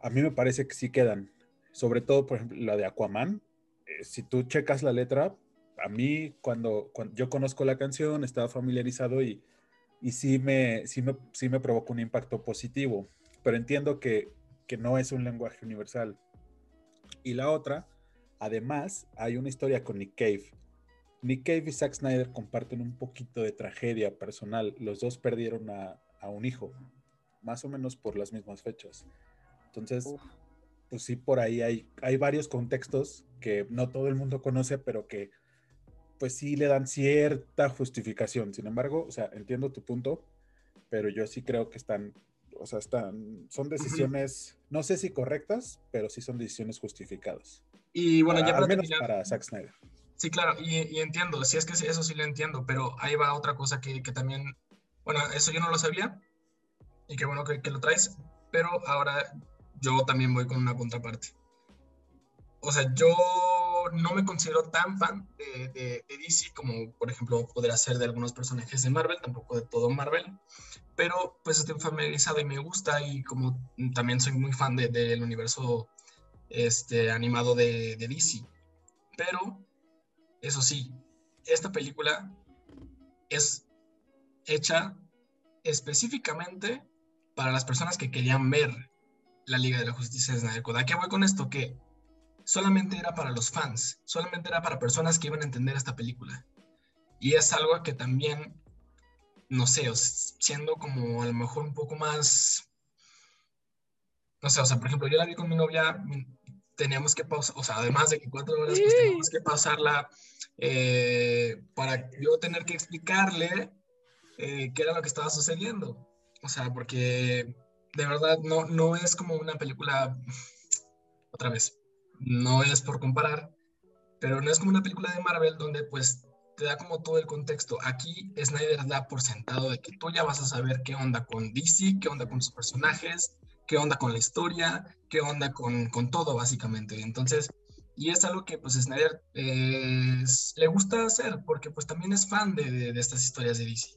a mí me parece que sí quedan. Sobre todo, por ejemplo, la de Aquaman. Eh, si tú checas la letra, a mí cuando, yo conozco la canción, estaba familiarizado y, y sí, me, sí, me, sí me provocó un impacto positivo. Pero entiendo que, que no es un lenguaje universal. Y la otra, además, hay una historia con Nick Cave Nick Cave y Zack Snyder comparten un poquito de tragedia personal. Los dos perdieron a, un hijo, más o menos por las mismas fechas. Entonces, pues sí, por ahí hay, hay varios contextos que no todo el mundo conoce, pero que pues sí le dan cierta justificación. Sin embargo, o sea, entiendo tu punto, pero yo sí creo que están, o sea, están, son decisiones, no sé si correctas, pero sí son decisiones justificadas. Y bueno, ya al menos para Zack Snyder. Sí, claro, y, entiendo, si es que eso sí lo entiendo, pero ahí va otra cosa que, también, bueno, eso yo no lo sabía, y qué bueno que, lo traes, pero ahora yo también voy con una contraparte. O sea, yo no me considero tan fan de, de, DC como, por ejemplo, podría ser de algunos personajes de Marvel, tampoco de todo Marvel, pero pues estoy familiarizado y me gusta y como también soy muy fan del universo este, animado de, de DC. Pero eso sí, esta película es hecha específicamente para las personas que querían ver la Liga de la Justicia de Snyder. ¿A qué voy con esto? Que solamente era para los fans, solamente era para personas que iban a entender esta película. Y es algo que también, no sé, siendo como a lo mejor un poco más, no sé, o sea, por ejemplo, yo la vi con mi novia, teníamos que pausar, o sea, además de que cuatro horas, pues teníamos que pasarla eh, para yo tener que explicarle eh, qué era lo que estaba sucediendo. O sea, porque de verdad no, no es como una película, otra vez, no es por comparar, pero no es como una película de Marvel donde pues te da como todo el contexto. Aquí Snyder da por sentado de que tú ya vas a saber qué onda con DC, qué onda con sus personajes, qué onda con la historia, qué onda con, con todo, básicamente. Entonces, y es algo que pues Snyder eh, le gusta hacer, porque pues también es fan de, de, estas historias de DC.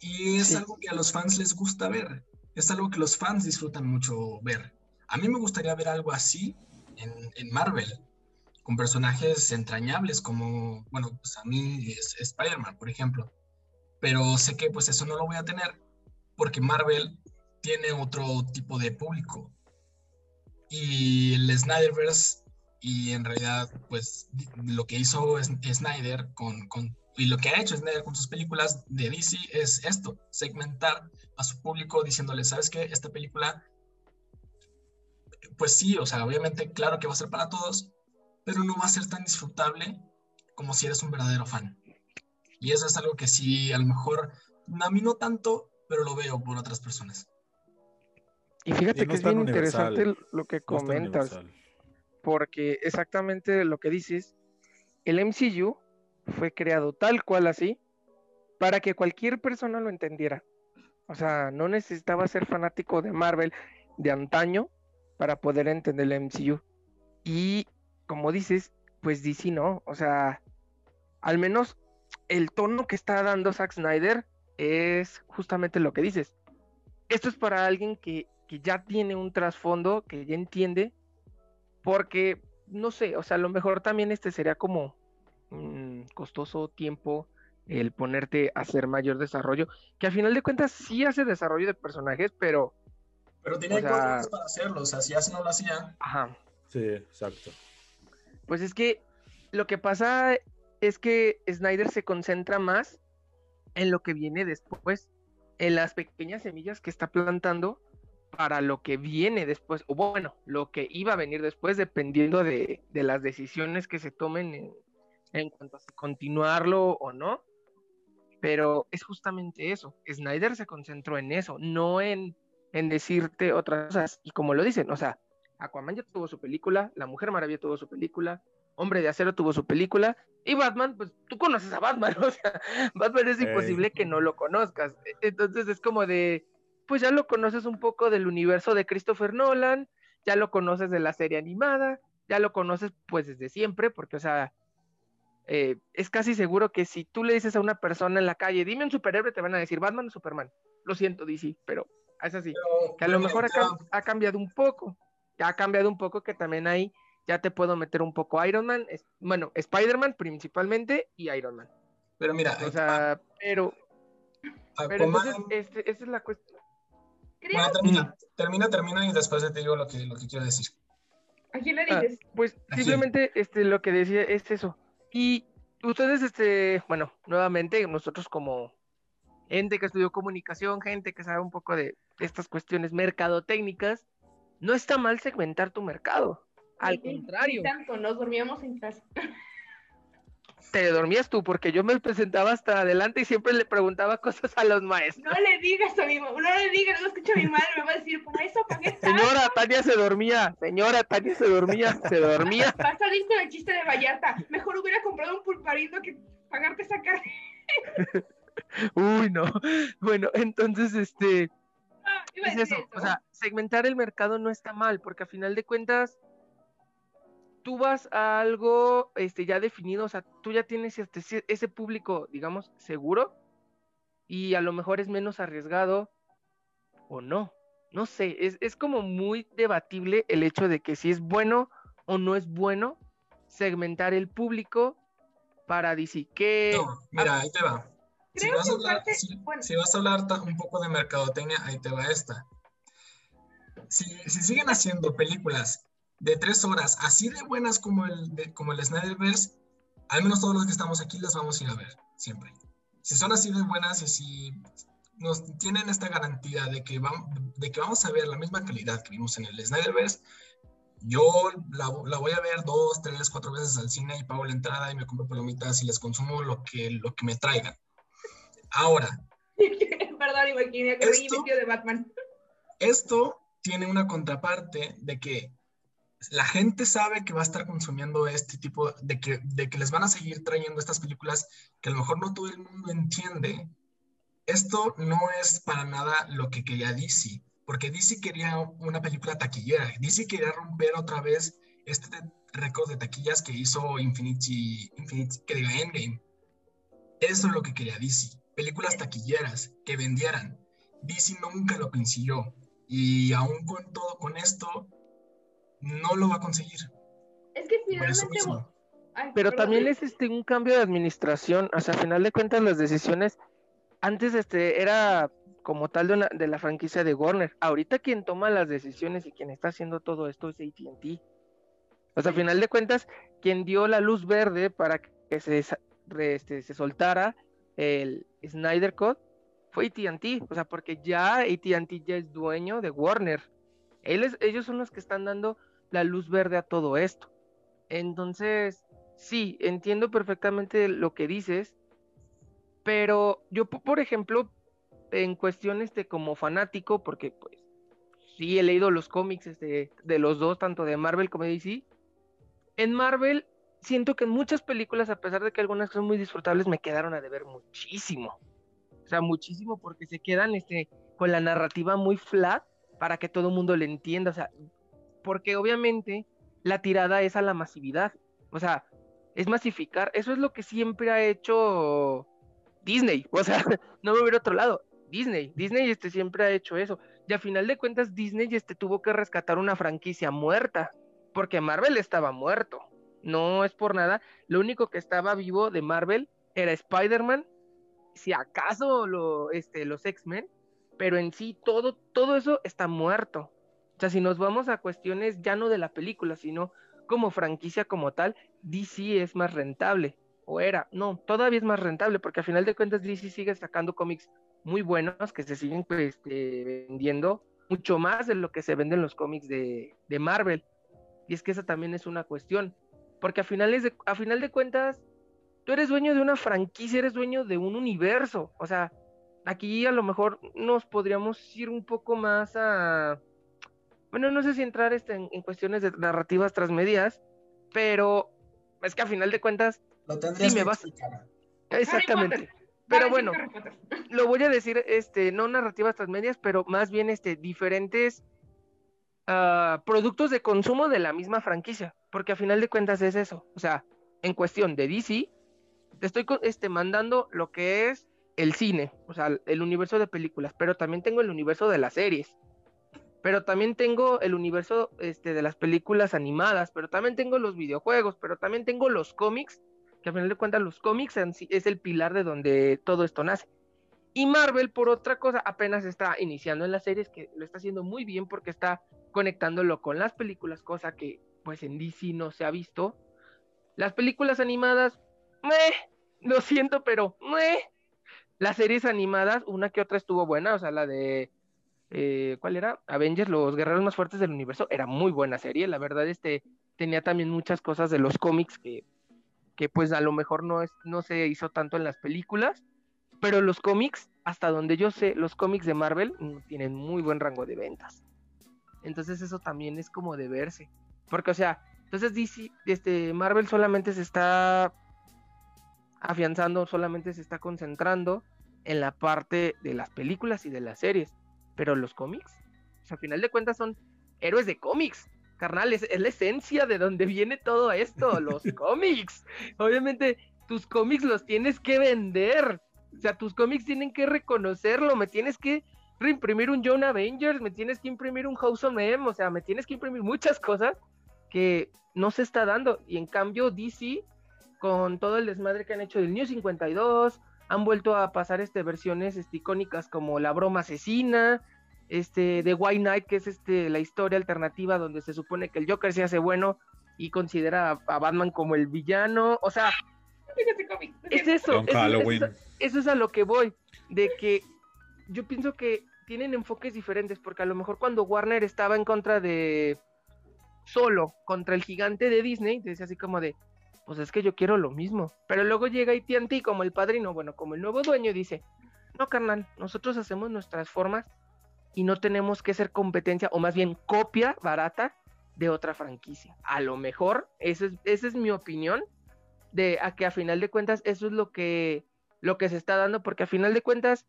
Y es algo que a los fans les gusta ver, es algo que los fans disfrutan mucho ver. A mí me gustaría ver algo así en, en Marvel, con personajes entrañables como, bueno, pues a mí es Spider-Man, por ejemplo. Pero sé que pues eso no lo voy a tener porque Marvel tiene otro tipo de público. Y el Snyderverse, y en realidad, pues lo que hizo Snyder con, con, y lo que ha hecho Snyder con sus películas de DC es esto, segmentar a su público diciéndole, ¿sabes qué? Esta película, pues sí, o sea, obviamente, claro que va a ser para todos, pero no va a ser tan disfrutable como si eres un verdadero fan. Y eso es algo que sí, a lo mejor, a mí no tanto, pero lo veo por otras personas. Y fíjate que es bien interesante lo que comentas, porque exactamente lo que dices, el MCU fue creado tal cual así para que cualquier persona lo entendiera. O sea, no necesitaba ser fanático de Marvel de antaño para poder entender el MCU. Y como dices, pues DC no, o sea, al menos el tono que está dando Zack Snyder es justamente lo que dices. Esto es para alguien que que ya tiene un trasfondo, que ya entiende, porque, no sé, o sea, a lo mejor también este sería como un costoso tiempo el ponerte a hacer mayor desarrollo, que al final de cuentas sí hace desarrollo de personajes, pero... Pero tiene cosas para hacerlo, o sea, si hace no lo hacía. Ajá. Sí, exacto. Pues es que lo que pasa es que Snyder se concentra más en lo que viene después, en las pequeñas semillas que está plantando para lo que viene después, o bueno, lo que iba a venir después, dependiendo de, las decisiones que se tomen en, en cuanto a si continuarlo o no. Pero es justamente eso. Snyder se concentró en eso, no en, en decirte otras cosas. Y como lo dicen, o sea, Aquaman ya tuvo su película, La Mujer Maravilla tuvo su película, Hombre de Acero tuvo su película, y Batman, pues tú conoces a Batman, o sea, Batman es imposible que no lo conozcas. Entonces es como de, pues ya lo conoces un poco del universo de Christopher Nolan, ya lo conoces de la serie animada, ya lo conoces pues desde siempre, porque o sea, eh, es casi seguro que si tú le dices a una persona en la calle, dime un superhéroe, te van a decir Batman o Superman. Lo siento, DC, pero es así. que a lo mejor ha, cambiado un poco, ya ha cambiado un poco que también ahí ya te puedo meter un poco Iron Man, bueno, Spider-Man principalmente y Iron Man. Pero mira, o sea, pero, pero entonces, este, esa es la cuestión. Termina, termina, termina y después te digo lo que, lo que quiero decir. ¿A quién le dices? pues simplemente este, lo que decía es eso. Y ustedes, este, bueno, nuevamente, nosotros como gente que estudió comunicación, gente que sabe un poco de estas cuestiones mercadotécnicas, no está mal segmentar tu mercado. Al contrario. tanto, nos dormíamos en casa. Te dormías tú, porque yo me presentaba hasta adelante y siempre le preguntaba cosas a los maestros. No le digas a mi mamá, no le digas, no escucho a mi madre, me va a decir, por eso pagué Señora, Tania se dormía, señora, Tania se dormía, se dormía. Va a con el chiste de Vallarta. Mejor hubiera comprado un pulparindo que pagarte esa carne. Uy, no. Bueno, entonces, este... Ah, es eso, o sea, segmentar el mercado no está mal, porque a final de cuentas tú vas a algo este, ya definido, o sea, tú ya tienes este, ese público, digamos, seguro y a lo mejor es menos arriesgado o no. No sé, es, es como muy debatible el hecho de que si es bueno o no es bueno segmentar el público para decir que... No, mira, ahí te va. Si vas, a hablar, si, vas, a hablar, un poco de mercadotecnia, ahí te va esta. Si, si siguen haciendo películas de tres horas, así de buenas como el, como el Snyderverse, al menos todos los que estamos aquí las vamos a ir a ver, siempre. Si son así de buenas y si nos tienen esta garantía de que, vamos, de que vamos a ver la misma calidad que vimos en el Snyderverse, yo la, la, voy a ver dos, tres, cuatro veces al cine y pago la entrada y me compro palomitas y les consumo lo que, lo que me traigan. Ahora. Perdón, imaginé que esto, de Batman. Esto tiene una contraparte de que la gente sabe que va a estar consumiendo este tipo de que, de que les van a seguir trayendo estas películas que a lo mejor no todo el mundo entiende. Esto no es para nada lo que quería DC, porque DC quería una película taquillera. DC quería romper otra vez este récord de taquillas que hizo Infinity, Infinity que diga Endgame. Eso es lo que quería DC. Películas taquilleras que vendieran. DC nunca lo consiguió. Y aún con todo, con esto, no lo va a conseguir. Es que finalmente... Pero también es este un cambio de administración, o sea, a final de cuentas las decisiones, antes este era como tal de, una, de la franquicia de Warner, ahorita quien toma las decisiones y quien está haciendo todo esto es AT&T. O sea, a final de cuentas, quien dio la luz verde para que se, este, se soltara el Snyder Code fue AT&T, o sea, porque ya AT&T ya es dueño de Warner. ellos son los que están dando la luz verde a todo esto. Entonces, sí, entiendo perfectamente lo que dices, pero yo, por ejemplo, en cuestiones de como fanático, porque pues sí he leído los cómics este, de los dos, tanto de Marvel como de DC, en Marvel siento que en muchas películas, a pesar de que algunas son muy disfrutables, me quedaron a deber muchísimo. O sea, muchísimo porque se quedan este, con la narrativa muy flat para que todo el mundo le entienda. O sea, porque obviamente la tirada es a la masividad, o sea, es masificar, eso es lo que siempre ha hecho Disney, o sea, no me voy a otro lado, Disney, Disney este siempre ha hecho eso, y a final de cuentas Disney este tuvo que rescatar una franquicia muerta, porque Marvel estaba muerto, no es por nada, lo único que estaba vivo de Marvel era Spider-Man, si acaso lo, este, los X-Men, pero en sí todo, todo eso está muerto sea, si nos vamos a cuestiones ya no de la película, sino como franquicia como tal, DC es más rentable. O era, no, todavía es más rentable, porque a final de cuentas DC sigue sacando cómics muy buenos que se siguen pues, este, vendiendo mucho más de lo que se venden los cómics de, de, Marvel. Y es que esa también es una cuestión. Porque a, finales de, a final de cuentas, tú eres dueño de una franquicia, eres dueño de un universo. O sea, aquí a lo mejor nos podríamos ir un poco más a... Bueno, no sé si entrar este, en, cuestiones de narrativas transmedias, pero es que a final de cuentas... Lo tendrías me vas... Exactamente. Pero bueno, lo voy a decir, este, no narrativas transmedias, pero más bien este, diferentes uh, productos de consumo de la misma franquicia, porque a final de cuentas es eso. O sea, en cuestión de DC, te estoy este, mandando lo que es el cine, o sea, el universo de películas, pero también tengo el universo de las series, pero también tengo el universo este, de las películas animadas, pero también tengo los videojuegos, pero también tengo los cómics, que al final de cuentas los cómics es el pilar de donde todo esto nace. Y Marvel, por otra cosa, apenas está iniciando en las series, que lo está haciendo muy bien porque está conectándolo con las películas, cosa que pues en DC no se ha visto. Las películas animadas, meh, lo siento, pero meh, las series animadas, una que otra estuvo buena, o sea, la de. Eh, ¿Cuál era? Avengers, los guerreros más fuertes del universo. Era muy buena serie, la verdad, este tenía también muchas cosas de los cómics que, que pues a lo mejor no, es, no se hizo tanto en las películas, pero los cómics, hasta donde yo sé, los cómics de Marvel tienen muy buen rango de ventas. Entonces eso también es como de verse. Porque, o sea, entonces DC, este, Marvel solamente se está afianzando, solamente se está concentrando en la parte de las películas y de las series. Pero los cómics, al final de cuentas son héroes de cómics. Carnal, es, la esencia de donde viene todo esto, los cómics. Obviamente, tus cómics los tienes que vender. O sea, tus cómics tienen que reconocerlo. Me tienes que reimprimir un John Avengers, me tienes que imprimir un House of M, o sea, me tienes que imprimir muchas cosas que no se está dando. Y en cambio, DC, con todo el desmadre que han hecho del New 52, han vuelto a pasar este, versiones este, icónicas como La Broma Asesina, este, de White Knight, que es este, la historia alternativa donde se supone que el Joker se hace bueno y considera a, Batman como el villano. O sea, es eso. eso es a lo que voy. De que yo pienso que tienen enfoques diferentes, porque a lo mejor cuando Warner estaba en contra de solo contra el gigante de Disney, decía así como de, pues es que yo quiero lo mismo. Pero luego llega AT&T como el padrino, bueno, como el nuevo dueño dice, no carnal, nosotros hacemos nuestras formas y no tenemos que ser competencia o más bien copia barata de otra franquicia. A lo mejor, esa es, esa es mi opinión, de a que a final de cuentas eso es lo que, lo que se está dando, porque a final de cuentas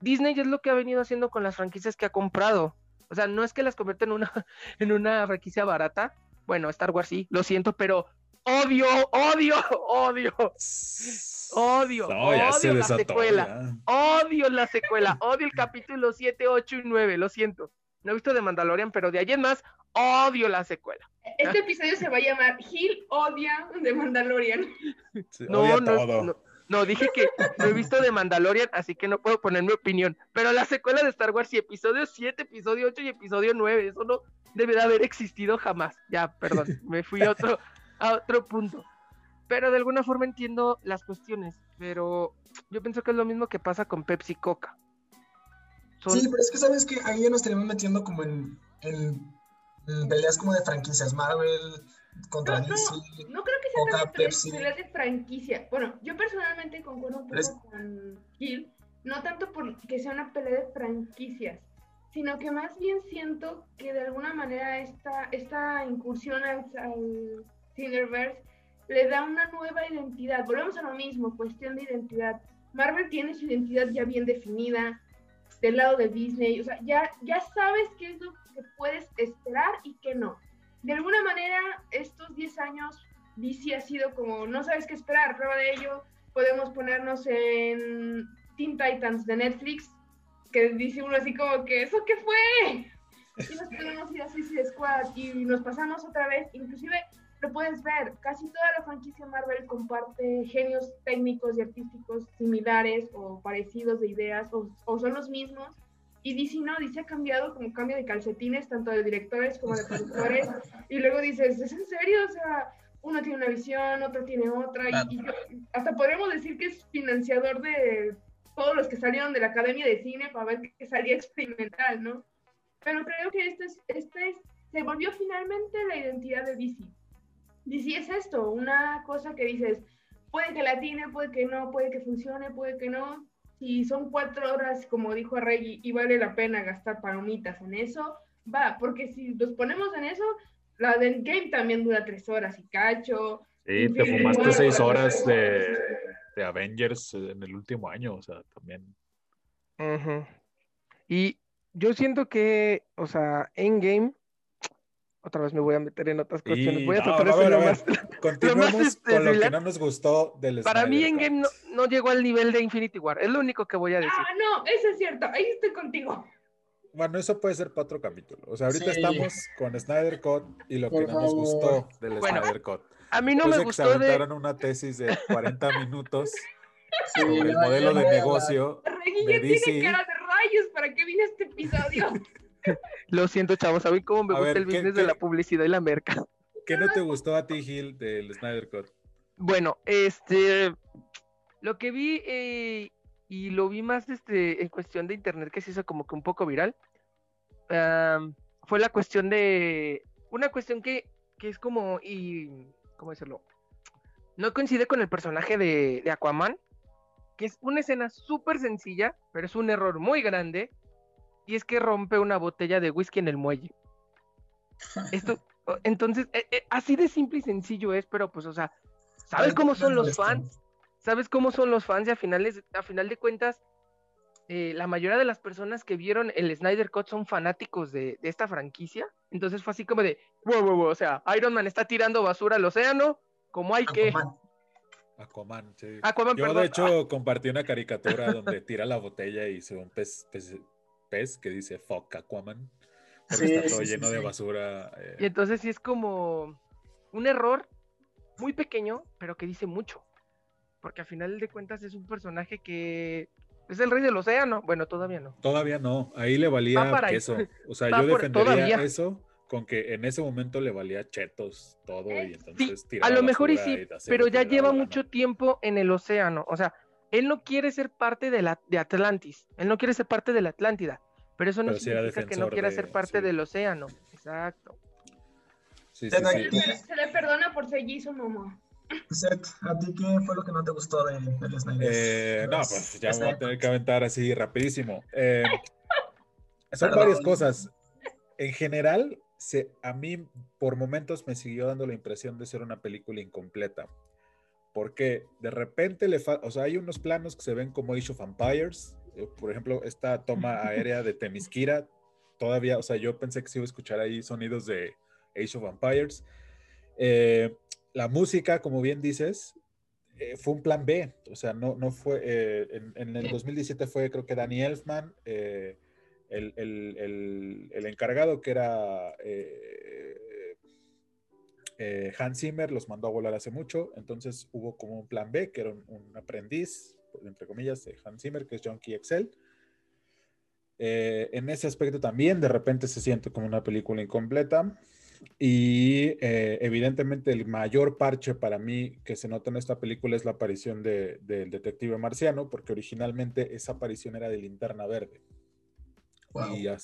Disney es lo que ha venido haciendo con las franquicias que ha comprado. O sea, no es que las convierta en una, en una franquicia barata. Bueno, Star Wars sí, lo siento, pero odio, odio, odio. Odio, odio la secuela. Odio la secuela. Odio el capítulo 7, 8 y 9. Lo siento. No he visto de Mandalorian, pero de ayer más, odio la secuela. Este episodio se va a llamar Gil odia de Mandalorian. no, no, no, dije que no he visto de Mandalorian, así que no puedo poner mi opinión. Pero la secuela de Star Wars, y episodio 7, episodio 8 y episodio 9, eso no debe de haber existido jamás. Ya, perdón, me fui a otro, a otro punto. Pero de alguna forma entiendo las cuestiones, pero yo pienso que es lo mismo que pasa con Pepsi Coca. Sí, pero es que sabes que ahí ya nos tenemos metiendo como en, en, peleas como de franquicias Marvel contra no, DC. No, creo que sea Pepsi. peleas de franquicia. Bueno, yo personalmente concuerdo un poco con Gil, no tanto porque sea una pelea de franquicias, sino que más bien siento que de alguna manera esta, esta incursión al, al Cineverse le da una nueva identidad. Volvemos a lo mismo, cuestión de identidad. Marvel tiene su identidad ya bien definida del lado de Disney, o sea, ya, ya sabes qué es lo que puedes esperar y qué no. De alguna manera, estos 10 años, DC ha sido como, no sabes qué esperar, prueba de ello, podemos ponernos en Teen Titans de Netflix, que dice uno así como que, ¿eso qué fue? Y nos podemos ir a Suicide Squad y nos pasamos otra vez, inclusive lo puedes ver, casi toda la franquicia Marvel comparte genios técnicos y artísticos similares o parecidos de ideas o, son los mismos Y DC no, DC ha cambiado como cambio de calcetines, tanto de directores como de productores. y luego dices, ¿es en serio? O sea, uno tiene una visión, otro tiene otra. Y, hasta podríamos decir que es financiador de todos los que salieron de la Academia de Cine para ver qué salía experimental, ¿no? Pero creo que este, es, este se volvió finalmente la identidad de DC. DC es esto, una cosa que dices, puede que la tiene, puede que no, puede que funcione, puede que no, si son cuatro horas, como dijo Rey, y vale la pena gastar palomitas en eso, va, porque si nos ponemos en eso, la del game también dura tres horas y cacho. Sí, te fumaste seis horas de, de, Avengers en el último año, o sea, también. Y yo siento que, o sea, en game otra vez me voy a meter en otras cuestiones. Voy a tratar de ser lo más. Continuemos con lo que no nos gustó del Para mí, Endgame no, no llegó al nivel de Infinity War. Es lo único que voy a decir. Ah, no, eso es cierto. Ahí estoy contigo. Bueno, eso puede ser para otro capítulo. O sea, ahorita estamos con Snyder Cut y lo que no nos gustó del Snyder Cut. A mí no me gustó. Que se aventaron una tesis de 40 minutos sobre el modelo de negocio. de DC. tiene cara de rayos. ¿Para qué vine este episodio? Lo siento, chavos. ¿Saben cómo me gusta el business de la publicidad y la merca? ¿Qué no te gustó a ti, Gil, del Snyder Cut? Bueno, este. Lo que vi eh, y lo vi más este, en cuestión de internet que se hizo como que un poco viral. fue la cuestión de. Una cuestión que, que es como. y ¿Cómo decirlo? No coincide con el personaje de, de Aquaman. Que es una escena súper sencilla, pero es un error muy grande y es que rompe una botella de whisky en el muelle. Esto, entonces, eh, eh, así de simple y sencillo es, pero pues, o sea, ¿sabes cómo son los fans? ¿Sabes cómo son los fans? Y a, finales, a final de cuentas, eh, la mayoría de las personas que vieron el Snyder Cut son fanáticos de, esta franquicia. Entonces fue así como de, wow, wow, wow, o sea, Iron Man está tirando basura al océano, como hay que... Aquaman, sí. Aquaman, Yo, de hecho, compartí una caricatura donde tira la botella y se ve un pez pez que dice fuck Aquaman. está todo lleno de basura. Eh. Y entonces sí es como un error muy pequeño, pero que dice mucho. Porque al final de cuentas es un personaje que es el rey del océano. Bueno, todavía no. Todavía no. Ahí le valía eso. O sea, yo defendería eso con que en ese momento le valía chetos todo y entonces A lo mejor y sí, pero ya lleva mucho tiempo en el océano. O sea, él no quiere ser parte de, la, de Atlantis, él no quiere ser parte de la Atlántida, pero eso no significa que no quiera ser parte del océano. Exacto. Sí, se, le, perdona por ser Jason Momoa. ¿a ti qué fue lo que no te gustó de, de Snyder? Eh, no, pues ya voy a tener que aventar así rapidísimo. Eh, son varias cosas. En general, se, a mí por momentos me siguió dando la impresión de ser una película incompleta porque de repente le o sea, hay unos planos que se ven como Age of Empires, eh, por ejemplo, esta toma aérea de Temisquira, todavía, o sea, yo pensé que se iba a escuchar ahí sonidos de Age of Empires. Eh, la música, como bien dices, eh, fue un plan B, o sea, no, no fue, en, el 2017 fue creo que Danny Elfman, el, el, el, el, encargado que era eh, Hans Zimmer los mandó a volar hace mucho, entonces hubo como un plan B, que era un, aprendiz, entre comillas, de Hans Zimmer, que es John Key Excel. Eh, en ese aspecto también de repente se siente como una película incompleta y eh, evidentemente el mayor parche para mí que se nota en esta película es la aparición del detective marciano, porque originalmente esa aparición era de linterna verde.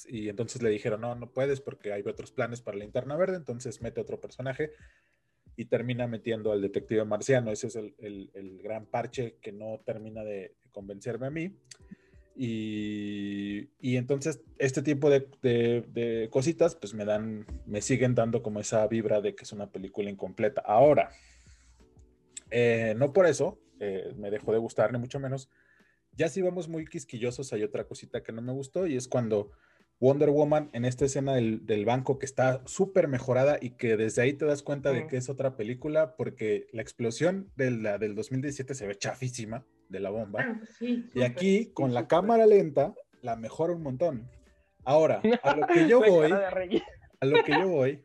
Y, entonces le dijeron, no, no puedes porque hay otros planes para la interna verde, entonces mete otro personaje y termina metiendo al detective marciano. Ese es el, gran parche que no termina de, convencerme a mí. Y, entonces este tipo de, cositas pues me dan, me siguen dando como esa vibra de que es una película incompleta. Ahora, eh, no por eso eh, me dejó de gustar, ni mucho menos, ya si vamos muy quisquillosos, hay otra cosita que no me gustó y es cuando Wonder Woman en esta escena del, banco que está súper mejorada y que desde ahí te das cuenta de que es otra película porque la explosión de la, del 2017 se ve chafísima de la bomba. Ah, y aquí con la cámara lenta la mejora un montón. Ahora, a lo que yo voy, a lo que yo voy,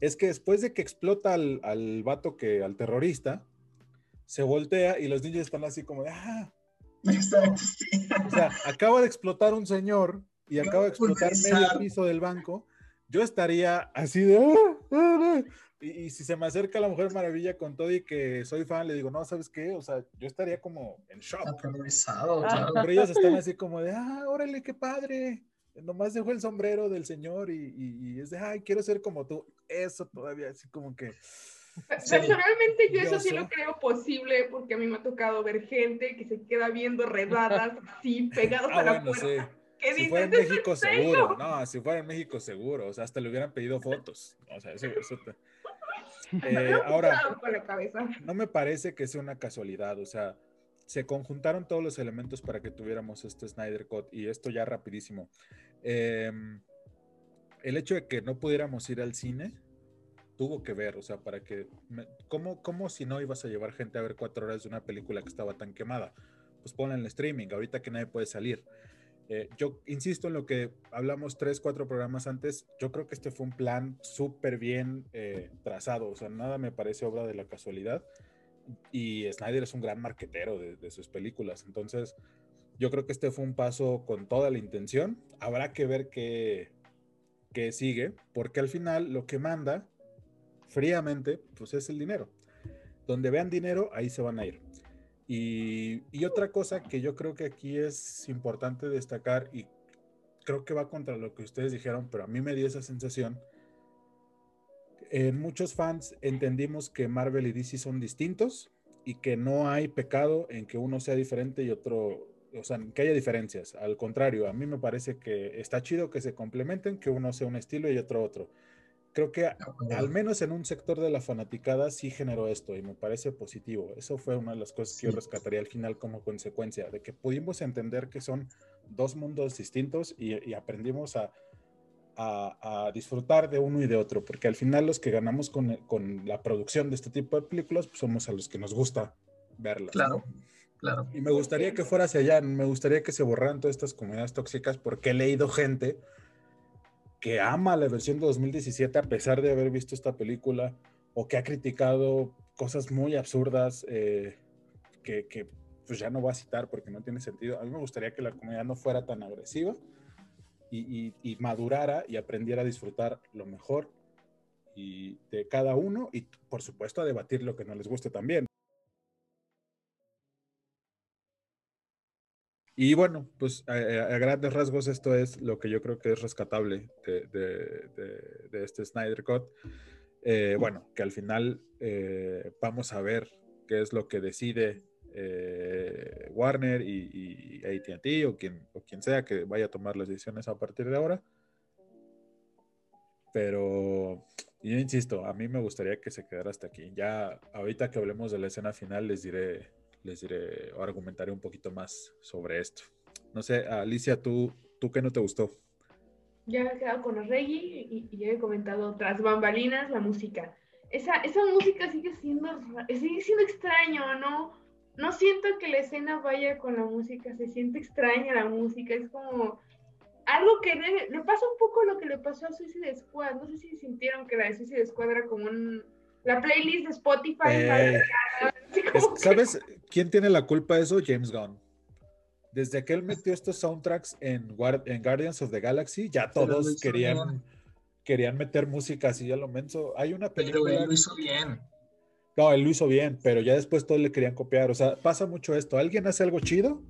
es que después de que explota al, al vato que, al terrorista, se voltea y los niños están así como de, ah, o sea, acaba de explotar un señor y acaba de explotar medio piso del banco, yo estaría así de... Ah, ah, ah". Y, si se me acerca la Mujer Maravilla con todo y que soy fan, le digo, no, ¿sabes qué? O sea, yo estaría como en shock. Pero ellos están así como de, ah, órale, qué padre. Nomás dejó el sombrero del señor y, y, es de, ay, quiero ser como tú. Eso todavía, así como que... Personalmente yo eso sí lo creo posible porque a mí me ha tocado ver gente que se queda viendo redadas así pegados a la puerta. si fuera en México seguro, no, si fuera en México seguro, o sea, hasta le hubieran pedido fotos. O sea, eso, eso eh, ahora, no me parece que sea una casualidad, o sea, se conjuntaron todos los elementos para que tuviéramos este Snyder Cut y esto ya rapidísimo. Em, el hecho de que no pudiéramos ir al cine tuvo que ver, o sea, para que, ¿cómo, ¿cómo si no ibas a llevar gente a ver cuatro horas de una película que estaba tan quemada? Pues ponla en el streaming, ahorita que nadie puede salir. Eh, yo insisto en lo que hablamos tres, cuatro programas antes. Yo creo que este fue un plan súper bien eh, trazado. O sea, nada me parece obra de la casualidad. Y Snyder es un gran marquetero de, sus películas. Entonces, yo creo que este fue un paso con toda la intención. Habrá que ver qué, qué sigue, porque al final lo que manda fríamente, pues es el dinero. Donde vean dinero, ahí se van a ir. Y, otra cosa que yo creo que aquí es importante destacar y creo que va contra lo que ustedes dijeron, pero a mí me dio esa sensación. En muchos fans entendimos que Marvel y DC son distintos y que no hay pecado en que uno sea diferente y otro, o sea, que haya diferencias. Al contrario, a mí me parece que está chido que se complementen, que uno sea un estilo y otro otro creo que al menos en un sector de la fanaticada sí generó esto y me parece positivo. Eso fue una de las cosas que yo rescataría al final como consecuencia, de que pudimos entender que son dos mundos distintos y, aprendimos a, a, disfrutar de uno y de otro, porque al final los que ganamos con, con la producción de este tipo de películas pues somos a los que nos gusta verlas. Claro. Claro. Y me gustaría que fuera hacia allá, me gustaría que se borraran todas estas comunidades tóxicas porque he leído gente que ama la versión de 2017 a pesar de haber visto esta película o que ha criticado cosas muy absurdas eh, que, pues ya no voy a citar porque no tiene sentido. A mí me gustaría que la comunidad no fuera tan agresiva y, y madurara y aprendiera a disfrutar lo mejor y de cada uno y por supuesto a debatir lo que no les guste también. Y bueno, pues a, grandes rasgos esto es lo que yo creo que es rescatable de, este Snyder Cut. Eh, bueno, que al final eh, vamos a ver qué es lo que decide eh, Warner y, ATT o quien, o quien sea que vaya a tomar las decisiones a partir de ahora. Pero yo insisto, a mí me gustaría que se quedara hasta aquí. Ya ahorita que hablemos de la escena final les diré les diré o argumentaré un poquito más sobre esto. No sé, Alicia, ¿tú, tú qué no te gustó? Ya he quedado con los reggae y, ya he comentado tras bambalinas la música. Esa, esa música sigue siendo, sigue siendo extraño, ¿no? No siento que la escena vaya con la música, se siente extraña la música, es como algo que le pasa un poco lo que le pasó a Suicide Squad. No sé si sintieron que la de Suicide Squad era como un, la playlist de Spotify. Eh, ¿Sabes quién tiene la culpa de eso? James Gunn. Desde que él metió estos soundtracks en, en Guardians of the Galaxy, ya todos querían, querían meter música así a lo menso. Hay una película. Pero él lo hizo bien. No, él lo hizo bien, pero ya después todos le querían copiar. O sea, pasa mucho esto. Alguien hace algo chido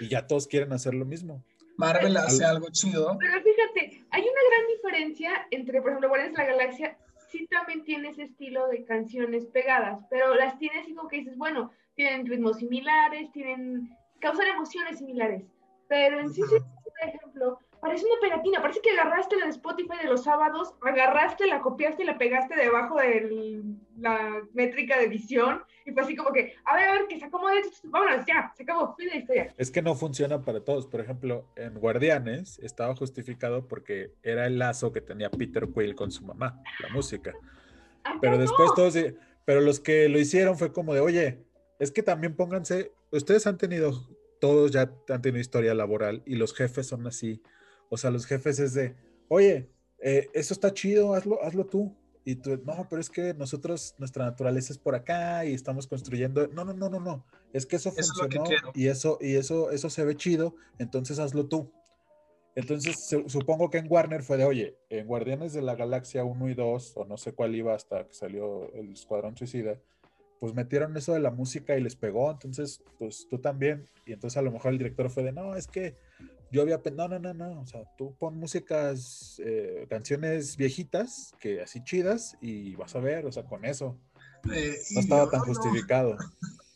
y ya todos quieren hacer lo mismo. Marvel hace algo chido. Pero fíjate, hay una gran diferencia entre, por ejemplo, Guardians of the Galaxia sí también tiene ese estilo de canciones pegadas, pero las tiene así como que dices, bueno, tienen ritmos similares, tienen, causan emociones similares, pero en sí, por ejemplo, parece una pegatina, parece que agarraste la de Spotify de los sábados, agarraste, la copiaste y la pegaste debajo de la métrica de edición y fue así como que, a ver, a ver, que se acomode, vámonos, ya, se acabó, fin de historia. Es que no funciona para todos. Por ejemplo, en Guardianes estaba justificado porque era el lazo que tenía Peter Quill con su mamá, la música. pero después todos, pero los que lo hicieron fue como de, oye, es que también pónganse, ustedes han tenido, todos ya han tenido historia laboral y los jefes son así. O sea, los jefes es de, oye, eh, eso está chido, hazlo, hazlo tú. Y tú, no, pero es que nosotros, nuestra naturaleza es por acá y estamos construyendo. No, no, no, no, no. Es que eso, funcionó y eso, y eso, eso se ve chido, entonces hazlo tú. Entonces, supongo que en Warner fue de, oye, en Guardianes de la Galaxia 1 y 2, o no sé cuál iba hasta que salió el Escuadrón Suicida, pues metieron eso de la música y les pegó, entonces, pues tú también. Y entonces a lo mejor el director fue de, no, es que yo había, no, no, no, no, o sea, tú pon músicas, eh, canciones viejitas, que así chidas, y vas a ver, o sea, con eso. Eh, no estaba tan justificado.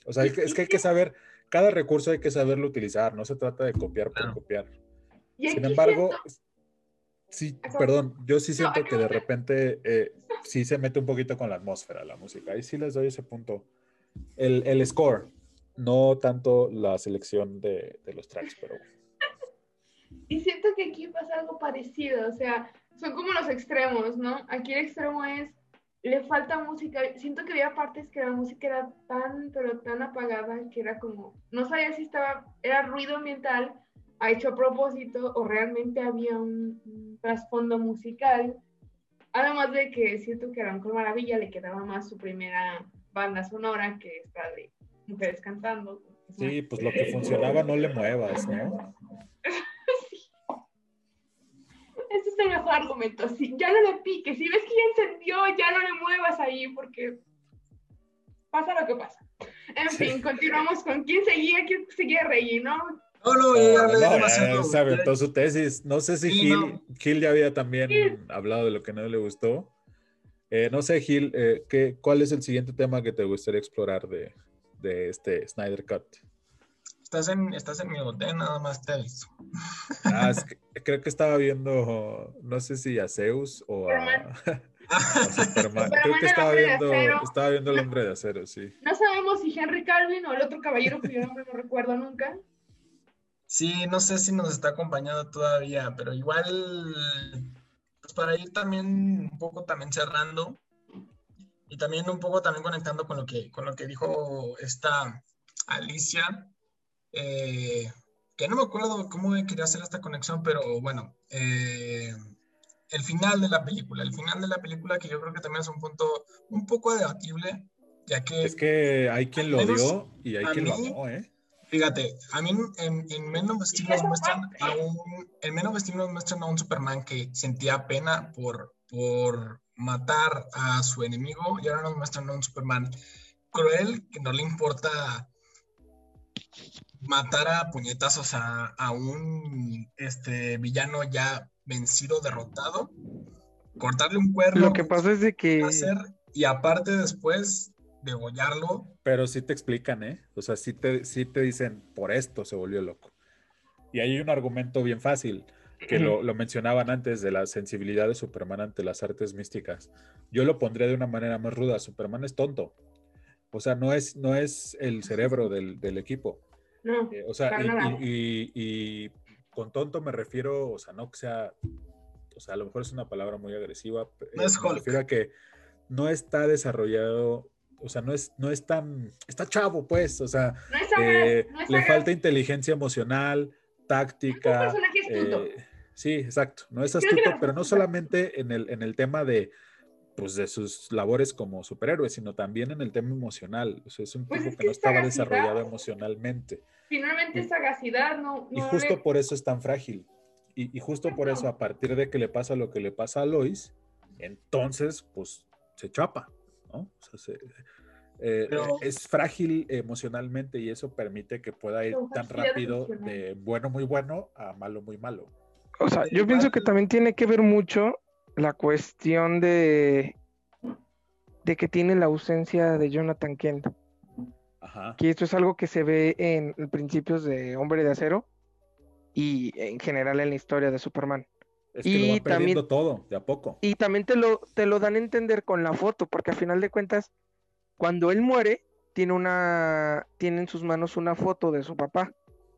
O sea, es que hay que saber, cada recurso hay que saberlo utilizar, no se trata de copiar por copiar. Sin embargo, sí, perdón, yo sí siento que de repente eh, sí se mete un poquito con la atmósfera la música. Ahí sí les doy ese punto. El, el score, no tanto la selección de, de los tracks, pero Y siento que aquí pasa algo parecido, o sea, son como los extremos, ¿no? Aquí el extremo es, le falta música, siento que había partes que la música era tan, pero tan apagada que era como, no sabía si estaba, era ruido ambiental, ha hecho a propósito o realmente había un, trasfondo musical. Además de que siento que a Ronco Maravilla le quedaba más su primera banda sonora que esta de mujeres cantando. Sí, pues lo que funcionaba no le muevas, ¿no? Ese es el mejor argumento. Si ya no le piques, si ves que ya encendió, ya no le muevas ahí porque pasa lo que pasa. En fin, continuamos con quién seguía, quién seguía Rey, ¿no? No, no, ya no, demasiado. Se aventó su tesis. No sé si Gil, ya había también hablado de lo que no le gustó. Eh, no sé, Gil, eh, ¿qué, ¿cuál es el siguiente tema que te gustaría explorar de, de este Snyder Cut? Estás en, estás en mi hotel, nada más te aviso. Ah, creo que estaba viendo, no sé si a Zeus o a, Superman. Creo que estaba viendo, estaba viendo el hombre de acero, sí. No sabemos si Henry Calvin o el otro caballero cuyo nombre no recuerdo nunca. Sí, no sé si nos está acompañando todavía, pero igual, pues para ir también un poco también cerrando y también un poco también conectando con lo que, con lo que dijo esta Alicia, eh, que no me acuerdo cómo quería hacer esta conexión, pero bueno, eh, el final de la película, el final de la película que yo creo que también es un punto un poco debatible, ya que... Es que hay quien lo odió y hay quien lo amó, ¿eh? Fíjate, a mí en, en Men of Steel nos muestran a un, en Men of Steel nos muestran a un Superman que sentía pena por, por matar a su enemigo y ahora nos muestran a un Superman cruel que no le importa matar a puñetazos a, a un este, villano ya vencido, derrotado, cortarle un cuerno. Lo que pasa es de que... Hacer, y aparte después degollarlo. Pero sí te explican, ¿eh? O sea, sí te, sí te dicen, por esto se volvió loco. Y hay un argumento bien fácil, que lo, lo, mencionaban antes, de la sensibilidad de Superman ante las artes místicas. Yo lo pondría de una manera más ruda. Superman es tonto. O sea, no es, no es el cerebro del, del equipo. No, eh, o sea, y, y, con tonto me refiero, o sea, no que sea, o sea, a lo mejor es una palabra muy agresiva. No es eh, me refiero a que no está desarrollado o sea, no es, no es tan, está chavo, pues, o sea, eh, le falta inteligencia emocional, táctica. Eh, sí, exacto, no es astuto, pero no solamente en el, en el tema de, pues, de sus labores como superhéroe, sino también en el tema emocional. O sea, es un pues tipo que, no estaba desarrollado emocionalmente. Finalmente, esa sagacidad no. y justo por eso es tan frágil. Y, y justo por eso, a partir de que le pasa lo que le pasa a Lois, entonces, pues, se chapa. ¿no? Eh, es frágil emocionalmente y eso permite que pueda ir tan rápido de bueno muy bueno a malo muy malo. O sea, yo pienso que también tiene que ver mucho la cuestión de, de que tiene la ausencia de Jonathan Kent. Que esto es algo que se ve en principios de Hombre de Acero y en general en la historia de Superman. Es que y lo también, todo, de a poco. Y también te lo, te lo dan a entender con la foto, porque a final de cuentas, cuando él muere, tiene una, tiene en sus manos una foto de su papá,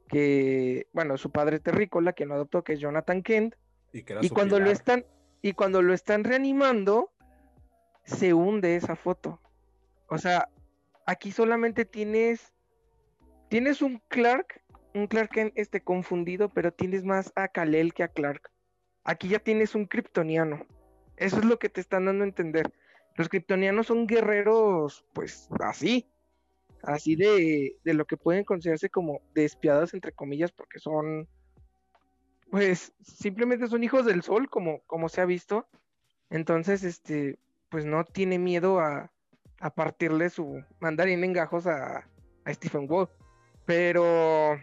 que, bueno, su padre terrícola, que lo adoptó, que es Jonathan Kent. Y, cuando lo están, y cuando lo están reanimando, se hunde esa foto. O sea, aquí solamente tienes, tienes un Clark, un Clark Kent este confundido, pero tienes más a Kalel que a Clark. Aquí ya tienes un kryptoniano. Eso es lo que te están dando a entender. Los kryptonianos son guerreros, pues así. Así de, de lo que pueden considerarse como despiadados, entre comillas, porque son pues simplemente son hijos del sol, como, como se ha visto. Entonces, este, pues no tiene miedo a, a partirle su mandarín en gajos a, a Stephen Wolf. Pero,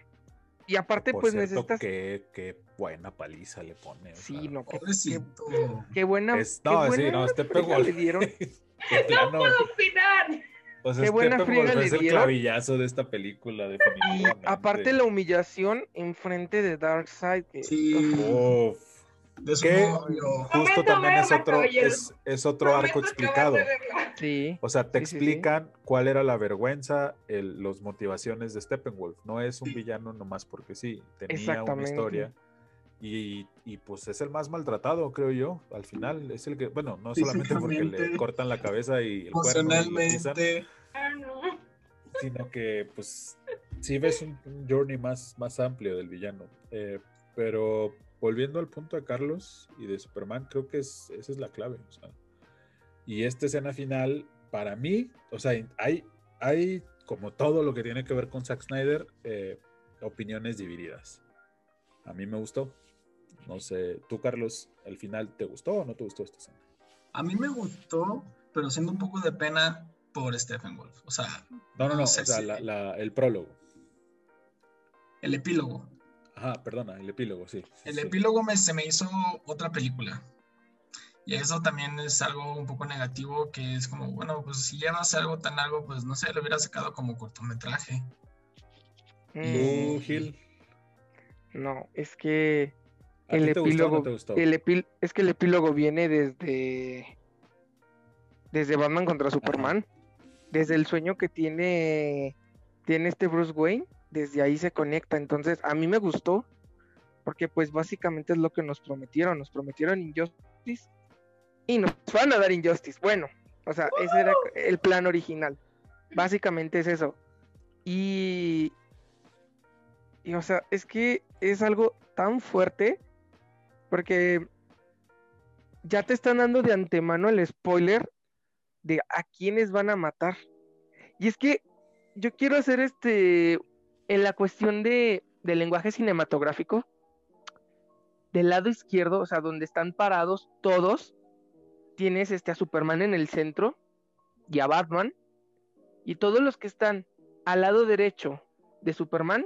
y aparte, pues necesitas. Qué, qué, buena paliza le pone. Sí, no, qué, qué, buena. Es, no, sí, no, Stephen Wolf. Le dieron. no puedo opinar. Pues Qué buena friega le es el clavillazo de esta película, definitivamente. Y aparte la humillación enfrente de Darkseid. Que... Sí. que justo también es otro, es, es otro arco explicado. Sí. O sea, te explican cuál era la vergüenza, los motivaciones de Steppenwolf. No es un villano nomás porque sí, tenía una historia. Y, y, pues es el más maltratado, creo yo, al final. Es el que, bueno, no solamente porque le cortan la cabeza y el cuerno. Ah, sino que pues sí ves un, journey más, más amplio del villano. Eh, pero volviendo al punto de Carlos y de Superman, creo que es, esa es la clave. y esta escena final, para mí, o sea, hay, hay como todo lo que tiene que ver con Zack Snyder, eh, opiniones divididas. A mí me gustó. No sé, tú, Carlos, al final, ¿te gustó o no te gustó esta escena? A mí me gustó, pero siendo un poco de pena por Stephen Wolf. O sea, no, no, no, o sea, el prólogo. El epílogo. Ajá, perdona, el epílogo, sí. el epílogo me, se me hizo otra película. Y eso también es algo un poco negativo, que es como, bueno, pues si ya no hace algo tan algo, pues no sé, lo hubiera sacado como cortometraje. Mm. Gil? No, es que el epílogo, el es que el epílogo viene desde desde Batman contra Superman desde el sueño que tiene, tiene este Bruce Wayne, desde ahí se conecta. Entonces, a mí me gustó, porque pues básicamente es lo que nos prometieron, nos prometieron Injustice y nos van a dar Injustice. Bueno, o sea, ese era el plan original. Básicamente es eso. Y, y o sea, es que es algo tan fuerte, porque ya te están dando de antemano el spoiler de a quiénes van a matar. Y es que yo quiero hacer este, en la cuestión de, del lenguaje cinematográfico, del lado izquierdo, o sea, donde están parados todos, tienes este, a Superman en el centro y a Batman, y todos los que están al lado derecho de Superman,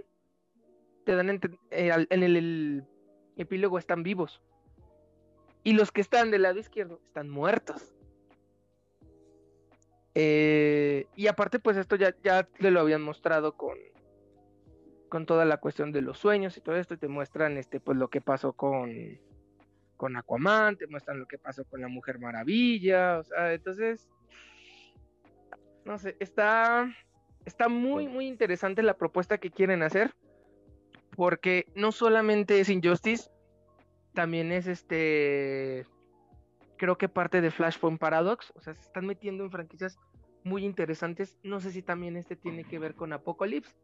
te dan en, eh, en el epílogo están vivos. Y los que están del lado izquierdo están muertos. Eh, y aparte, pues esto ya, ya te lo habían mostrado con, con toda la cuestión de los sueños y todo esto, y te muestran este, pues lo que pasó con, con Aquaman, te muestran lo que pasó con la Mujer Maravilla, o sea, entonces, no sé, está, está muy, muy interesante la propuesta que quieren hacer, porque no solamente es Injustice, también es este creo que parte de Flashpoint Paradox, o sea, se están metiendo en franquicias muy interesantes. No sé si también este tiene que ver con Apocalypse,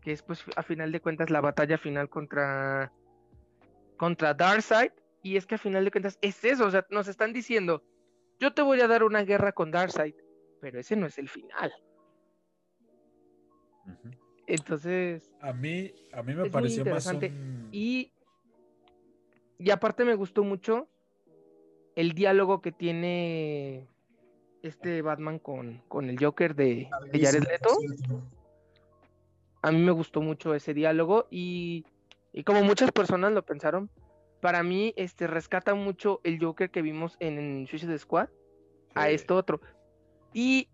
que es pues a final de cuentas la batalla final contra contra Darkseid y es que a final de cuentas es eso, o sea, nos están diciendo, yo te voy a dar una guerra con Darkseid, pero ese no es el final. Entonces, a mí a mí me pareció más y y aparte me gustó mucho el diálogo que tiene este Batman con, el Joker de, de Jared Leto. A mí me gustó mucho ese diálogo y, como muchas personas lo pensaron, para mí este rescata mucho el Joker que vimos en, Suicide Squad a esto otro. Y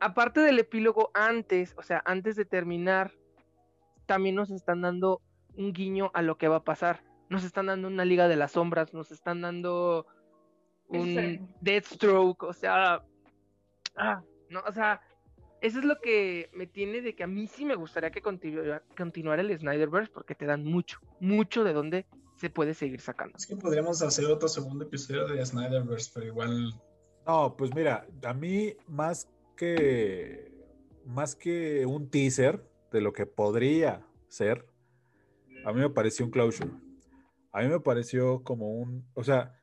aparte del epílogo antes, o sea, antes de terminar, también nos están dando un guiño a lo que va a pasar. Nos están dando una Liga de las Sombras, nos están dando un Deathstroke, o sea, ah, no, o sea, eso es lo que me tiene de que a mí sí me gustaría que continuara, el Snyderverse porque te dan mucho, mucho de dónde se puede seguir sacando. Es que podríamos hacer otro segundo episodio de Snyderverse, pero igual. No, pues mira, a mí más que más que un teaser de lo que podría ser, a mí me pareció un closure. A mí me pareció como un, o sea,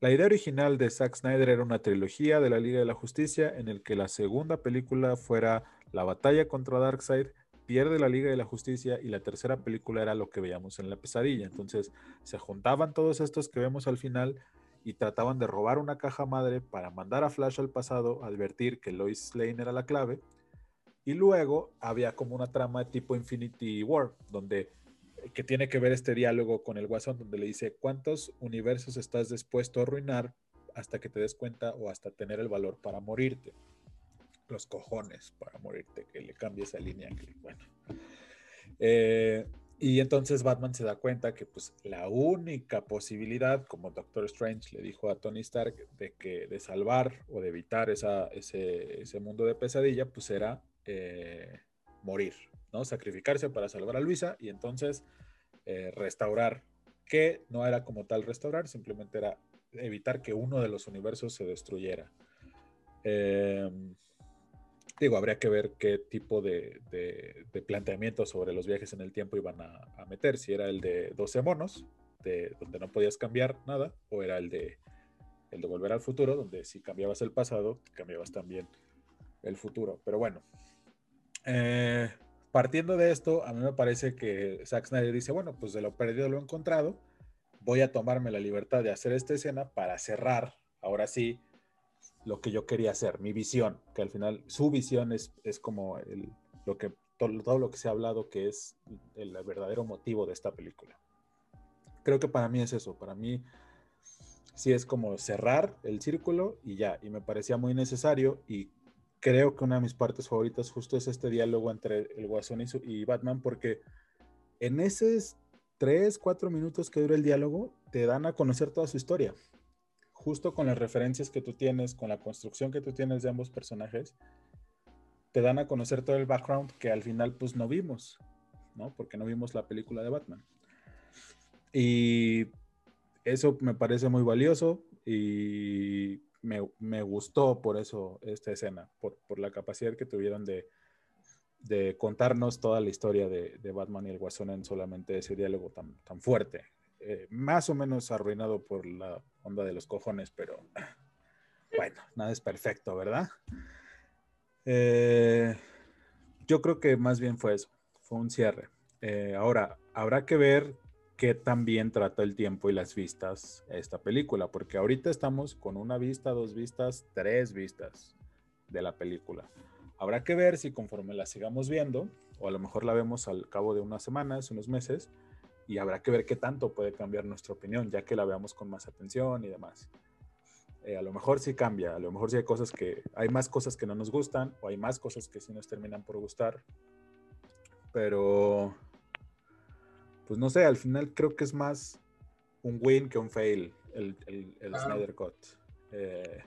la idea original de Zack Snyder era una trilogía de la Liga de la Justicia en el que la segunda película fuera la batalla contra Darkseid, pierde la Liga de la Justicia y la tercera película era lo que veíamos en la pesadilla. Entonces se juntaban todos estos que vemos al final y trataban de robar una caja madre para mandar a Flash al pasado, advertir que Lois Lane era la clave. Y luego había como una trama tipo Infinity War, donde que tiene que ver este diálogo con el Guasón, donde le dice, ¿cuántos universos estás dispuesto a arruinar hasta que te des cuenta o hasta tener el valor para morirte? Los cojones para morirte, que le cambie esa línea. bueno. Eh, y entonces Batman se da cuenta que pues la única posibilidad, como Doctor Strange le dijo a Tony Stark, de que de salvar o de evitar esa, ese, ese mundo de pesadilla, pues era eh, morir, ¿no? Sacrificarse para salvar a Luisa y entonces eh, restaurar, que no era como tal restaurar, simplemente era evitar que uno de los universos se destruyera. Eh, Digo, habría que ver qué tipo de, de, planteamiento sobre los viajes en el tiempo iban a, meter. Si era el de 12 monos, de, donde no podías cambiar nada, o era el de, el de volver al futuro, donde si cambiabas el pasado, cambiabas también el futuro. Pero bueno, eh, partiendo de esto, a mí me parece que Zack Snyder dice, bueno, pues de lo perdido lo he encontrado, voy a tomarme la libertad de hacer esta escena para cerrar, ahora sí, lo que yo quería hacer, mi visión, que al final su visión es, es como lo que, todo, lo que se ha hablado que es el, verdadero motivo de esta película. Creo que para mí es eso, para mí sí es como cerrar el círculo y ya, y me parecía muy necesario y creo que una de mis partes favoritas justo es este diálogo entre el Guasón y, y Batman porque en esos tres, cuatro minutos que dura el diálogo te dan a conocer toda su historia justo con las referencias que tú tienes, con la construcción que tú tienes de ambos personajes, te dan a conocer todo el background que al final pues no vimos, ¿no? Porque no vimos la película de Batman. Y eso me parece muy valioso y me, gustó por eso esta escena, por, la capacidad que tuvieron de, contarnos toda la historia de, Batman y el Guasón en solamente ese diálogo tan, tan fuerte. Eh, más o menos arruinado por la onda de los cojones, pero bueno, nada es perfecto, ¿verdad? Eh, yo creo que más bien fue eso, fue un cierre. Eh, ahora, habrá que ver qué también trata el tiempo y las vistas esta película, porque ahorita estamos con una vista, dos vistas, tres vistas de la película. Habrá que ver si conforme la sigamos viendo, o a lo mejor la vemos al cabo de unas semanas, unos meses, y habrá que ver qué tanto puede cambiar nuestra opinión, ya que la veamos con más atención y demás. Eh, a lo mejor sí cambia, a lo mejor sí hay cosas que, hay más cosas que no nos gustan o hay más cosas que sí nos terminan por gustar, pero pues no sé, al final creo que es más un win que un fail el, el, Snyder Cut. Eh,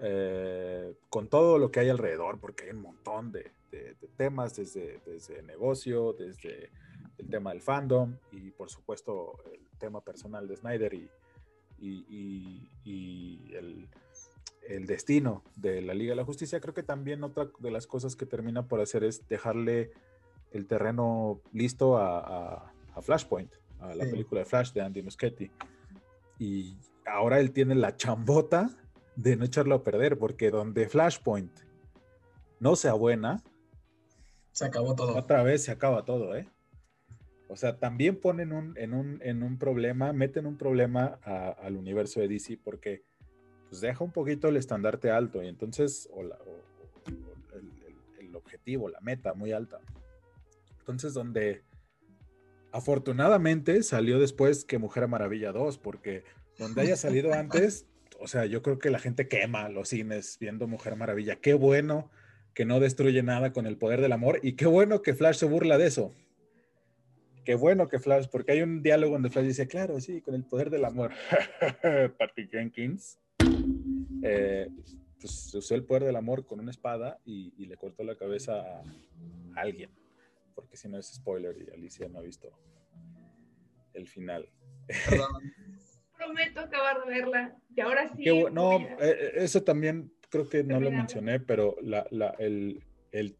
eh, con todo lo que hay alrededor, porque hay un montón de, de temas, desde, desde negocio, desde el tema del fandom y por supuesto el tema personal de Snyder y, y, el, el, destino de la Liga de la Justicia, creo que también otra de las cosas que termina por hacer es dejarle el terreno listo a, a, Flashpoint, a la película de Flash de Andy Muschietti. Y ahora él tiene la chambota de no echarlo a perder, porque donde Flashpoint no sea buena, se acabó todo. Otra vez se acaba todo, ¿eh? O sea, también ponen un, en, un, en un problema, meten un problema al universo de DC porque pues deja un poquito el estandarte alto y entonces, o, el, el, objetivo, la meta muy alta. Entonces, donde afortunadamente salió después que Mujer Maravilla 2, porque donde haya salido antes, o sea, yo creo que la gente quema los cines viendo Mujer Maravilla. Qué bueno que no destruye nada con el poder del amor y qué bueno que Flash se burla de eso. Qué bueno que Flash, porque hay un diálogo donde Flash dice, claro, sí, con el poder del amor. Patty Jenkins eh, pues usó el poder del amor con una espada y, le cortó la cabeza a, alguien. Porque si no es spoiler y Alicia no ha visto el final. Prometo acabar de verla. Y ahora sí. no, eh, eh, eso también creo que no lo mencioné, pero la, el, el,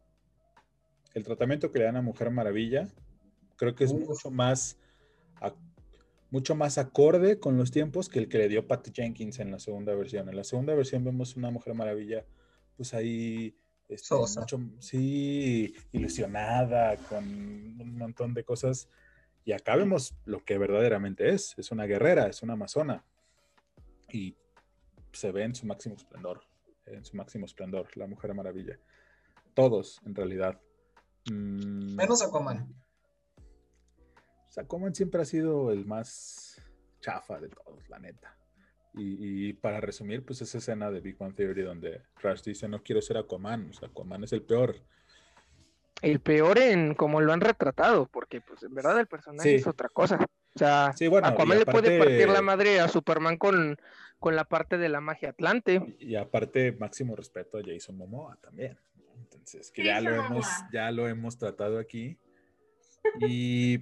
el tratamiento que le dan a Mujer Maravilla Creo que es mucho más, mucho más acorde con los tiempos que el que le dio Patty Jenkins en la segunda versión. En la segunda versión vemos una Mujer Maravilla, pues ahí Este, sí, ilusionada con un montón de cosas. Y acá vemos lo que verdaderamente es. Es una guerrera, es una amazona. Y se ve en su máximo esplendor. En su máximo esplendor, la Mujer Maravilla. Todos, en realidad. Mm. Menos Aquaman. Aquaman siempre ha sido el más chafa de todos, la neta. Y, para resumir, pues esa escena de Big One Theory donde Rush dice, no quiero ser Aquaman, o sea, Aquaman es el peor. El peor en como lo han retratado, porque pues en verdad el personaje es otra cosa. O sea, Aquaman le puede partir la madre a Superman con, con la parte de la magia Atlante. Y aparte, máximo respeto a Jason Momoa también. Entonces, que ya lo hemos, ya lo hemos tratado aquí. Y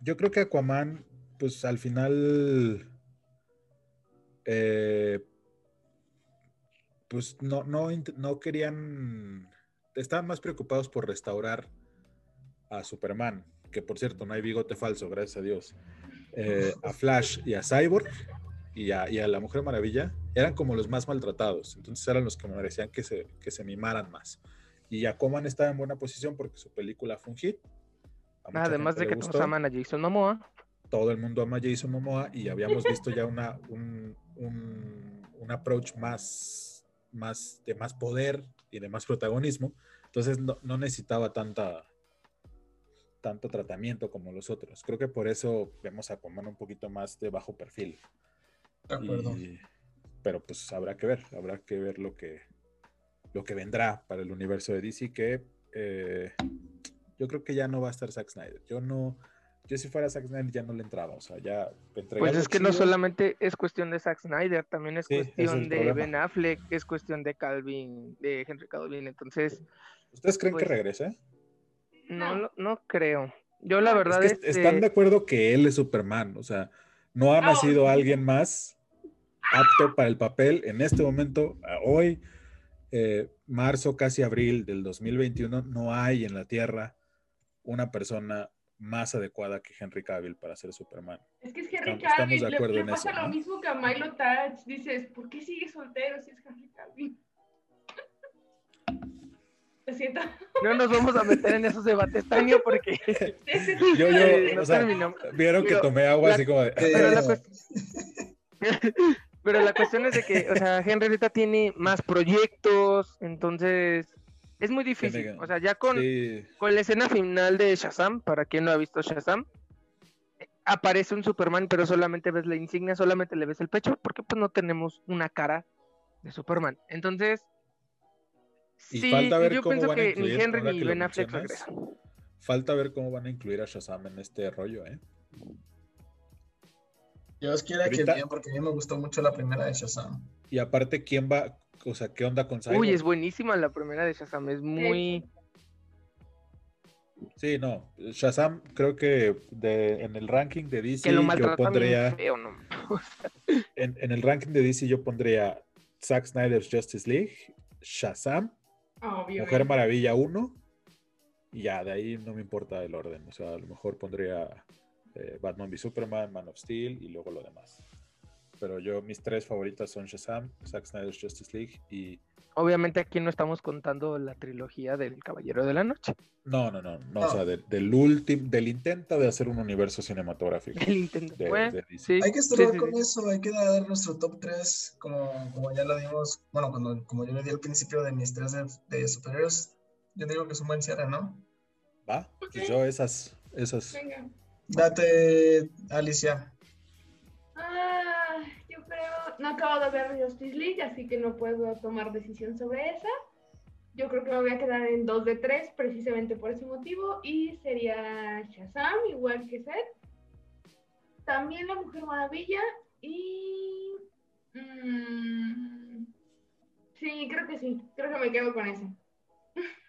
yo creo que Aquaman, pues al final eh, pues no, no, no querían, estaban más preocupados por restaurar a Superman, que por cierto no hay bigote falso, gracias a Dios, eh, a Flash y a Cyborg y a, y a, la Mujer Maravilla, eran como los más maltratados, entonces eran los que merecían que se, que se mimaran más. Y Aquaman estaba en buena posición porque su película fue un hit. Además de que todos aman a Jason Momoa. Todo el mundo ama a Jason Momoa y habíamos visto ya una, un, un, approach más, más de más poder y de más protagonismo. Entonces no, necesitaba tanta, tanto tratamiento como los otros. Creo que por eso vemos a Aquaman un poquito más de bajo perfil. De acuerdo. pero pues habrá que ver, habrá que ver lo que, lo que vendrá para el universo de DC, que eh, yo creo que ya no va a estar Zack Snyder. Yo no, yo si fuera Zack Snyder ya no le entraba, o sea, ya Pues es que no solamente es cuestión de Zack Snyder, también es cuestión de Ben Affleck, es cuestión de Calvin, de Henry Calvin, entonces... ¿Ustedes creen que pues, regrese? No, no creo. Yo la verdad es que están de acuerdo que él es Superman, o sea, no ha nacido alguien más apto para el papel en este momento, hoy, eh, marzo, casi abril del 2021, no hay en la Tierra una persona más adecuada que Henry Cavill para ser Superman. Es que es Henry Cavill. Estamos de acuerdo le, le pasa lo mismo que a Milo Touch. Dices, ¿por qué sigue soltero si es Henry Cavill? Lo siento. No nos vamos a meter en esos debates, Tania, porque. yo, yo, o sea, vieron que tomé agua así como de. Pero la, pero la cuestión es de que, o sea, Henry ahorita tiene más proyectos, entonces es muy difícil. O sea, ya con, con la escena final de Shazam, para quien no ha visto Shazam, aparece un Superman, pero solamente ves la insignia, solamente le ves el pecho, porque pues no tenemos una cara de Superman. Entonces, sí, yo pienso que ni Henry ni Ben Affleck regresan. Falta ver cómo van a incluir a Shazam en este rollo, ¿eh? Yo os quiero que bien, porque a mí me gustó mucho la primera de Shazam. Y aparte, ¿quién va, o sea, ¿qué onda con Cyborg? Uy, es buenísima la primera de Shazam, es muy... Sí, no, Shazam creo que en el ranking de DC yo pondría... en, el ranking de DC yo pondría Zack Snyder's Justice League, Shazam, Mujer Maravilla 1, y ya, de ahí no me importa el orden, o sea, a lo mejor pondría eh, Batman v Superman, Man of Steel y luego lo demás pero yo mis tres favoritas son Shazam, Zack Snyder's Justice League y... Obviamente aquí no estamos contando la trilogía del Caballero de la Noche. No, no, no, no, o sea, del último, del intento de hacer un universo cinematográfico. El intento. hay que estudiar con eso, hay que dar nuestro top 3, como, como ya lo dimos, bueno, cuando, como yo le di al principio de mis tres de, de superhéroes, yo digo que es un buen cierre, ¿no? Va, pues yo esas, esas. Venga. Date, Alicia. No acabo de ver Justice League, así que no puedo tomar decisión sobre esa. Yo creo que me voy a quedar en 2 de 3 precisamente por ese motivo y sería Shazam, igual que Seth. También La Mujer Maravilla y... Mm, sí, creo que sí, creo que me quedo con ese.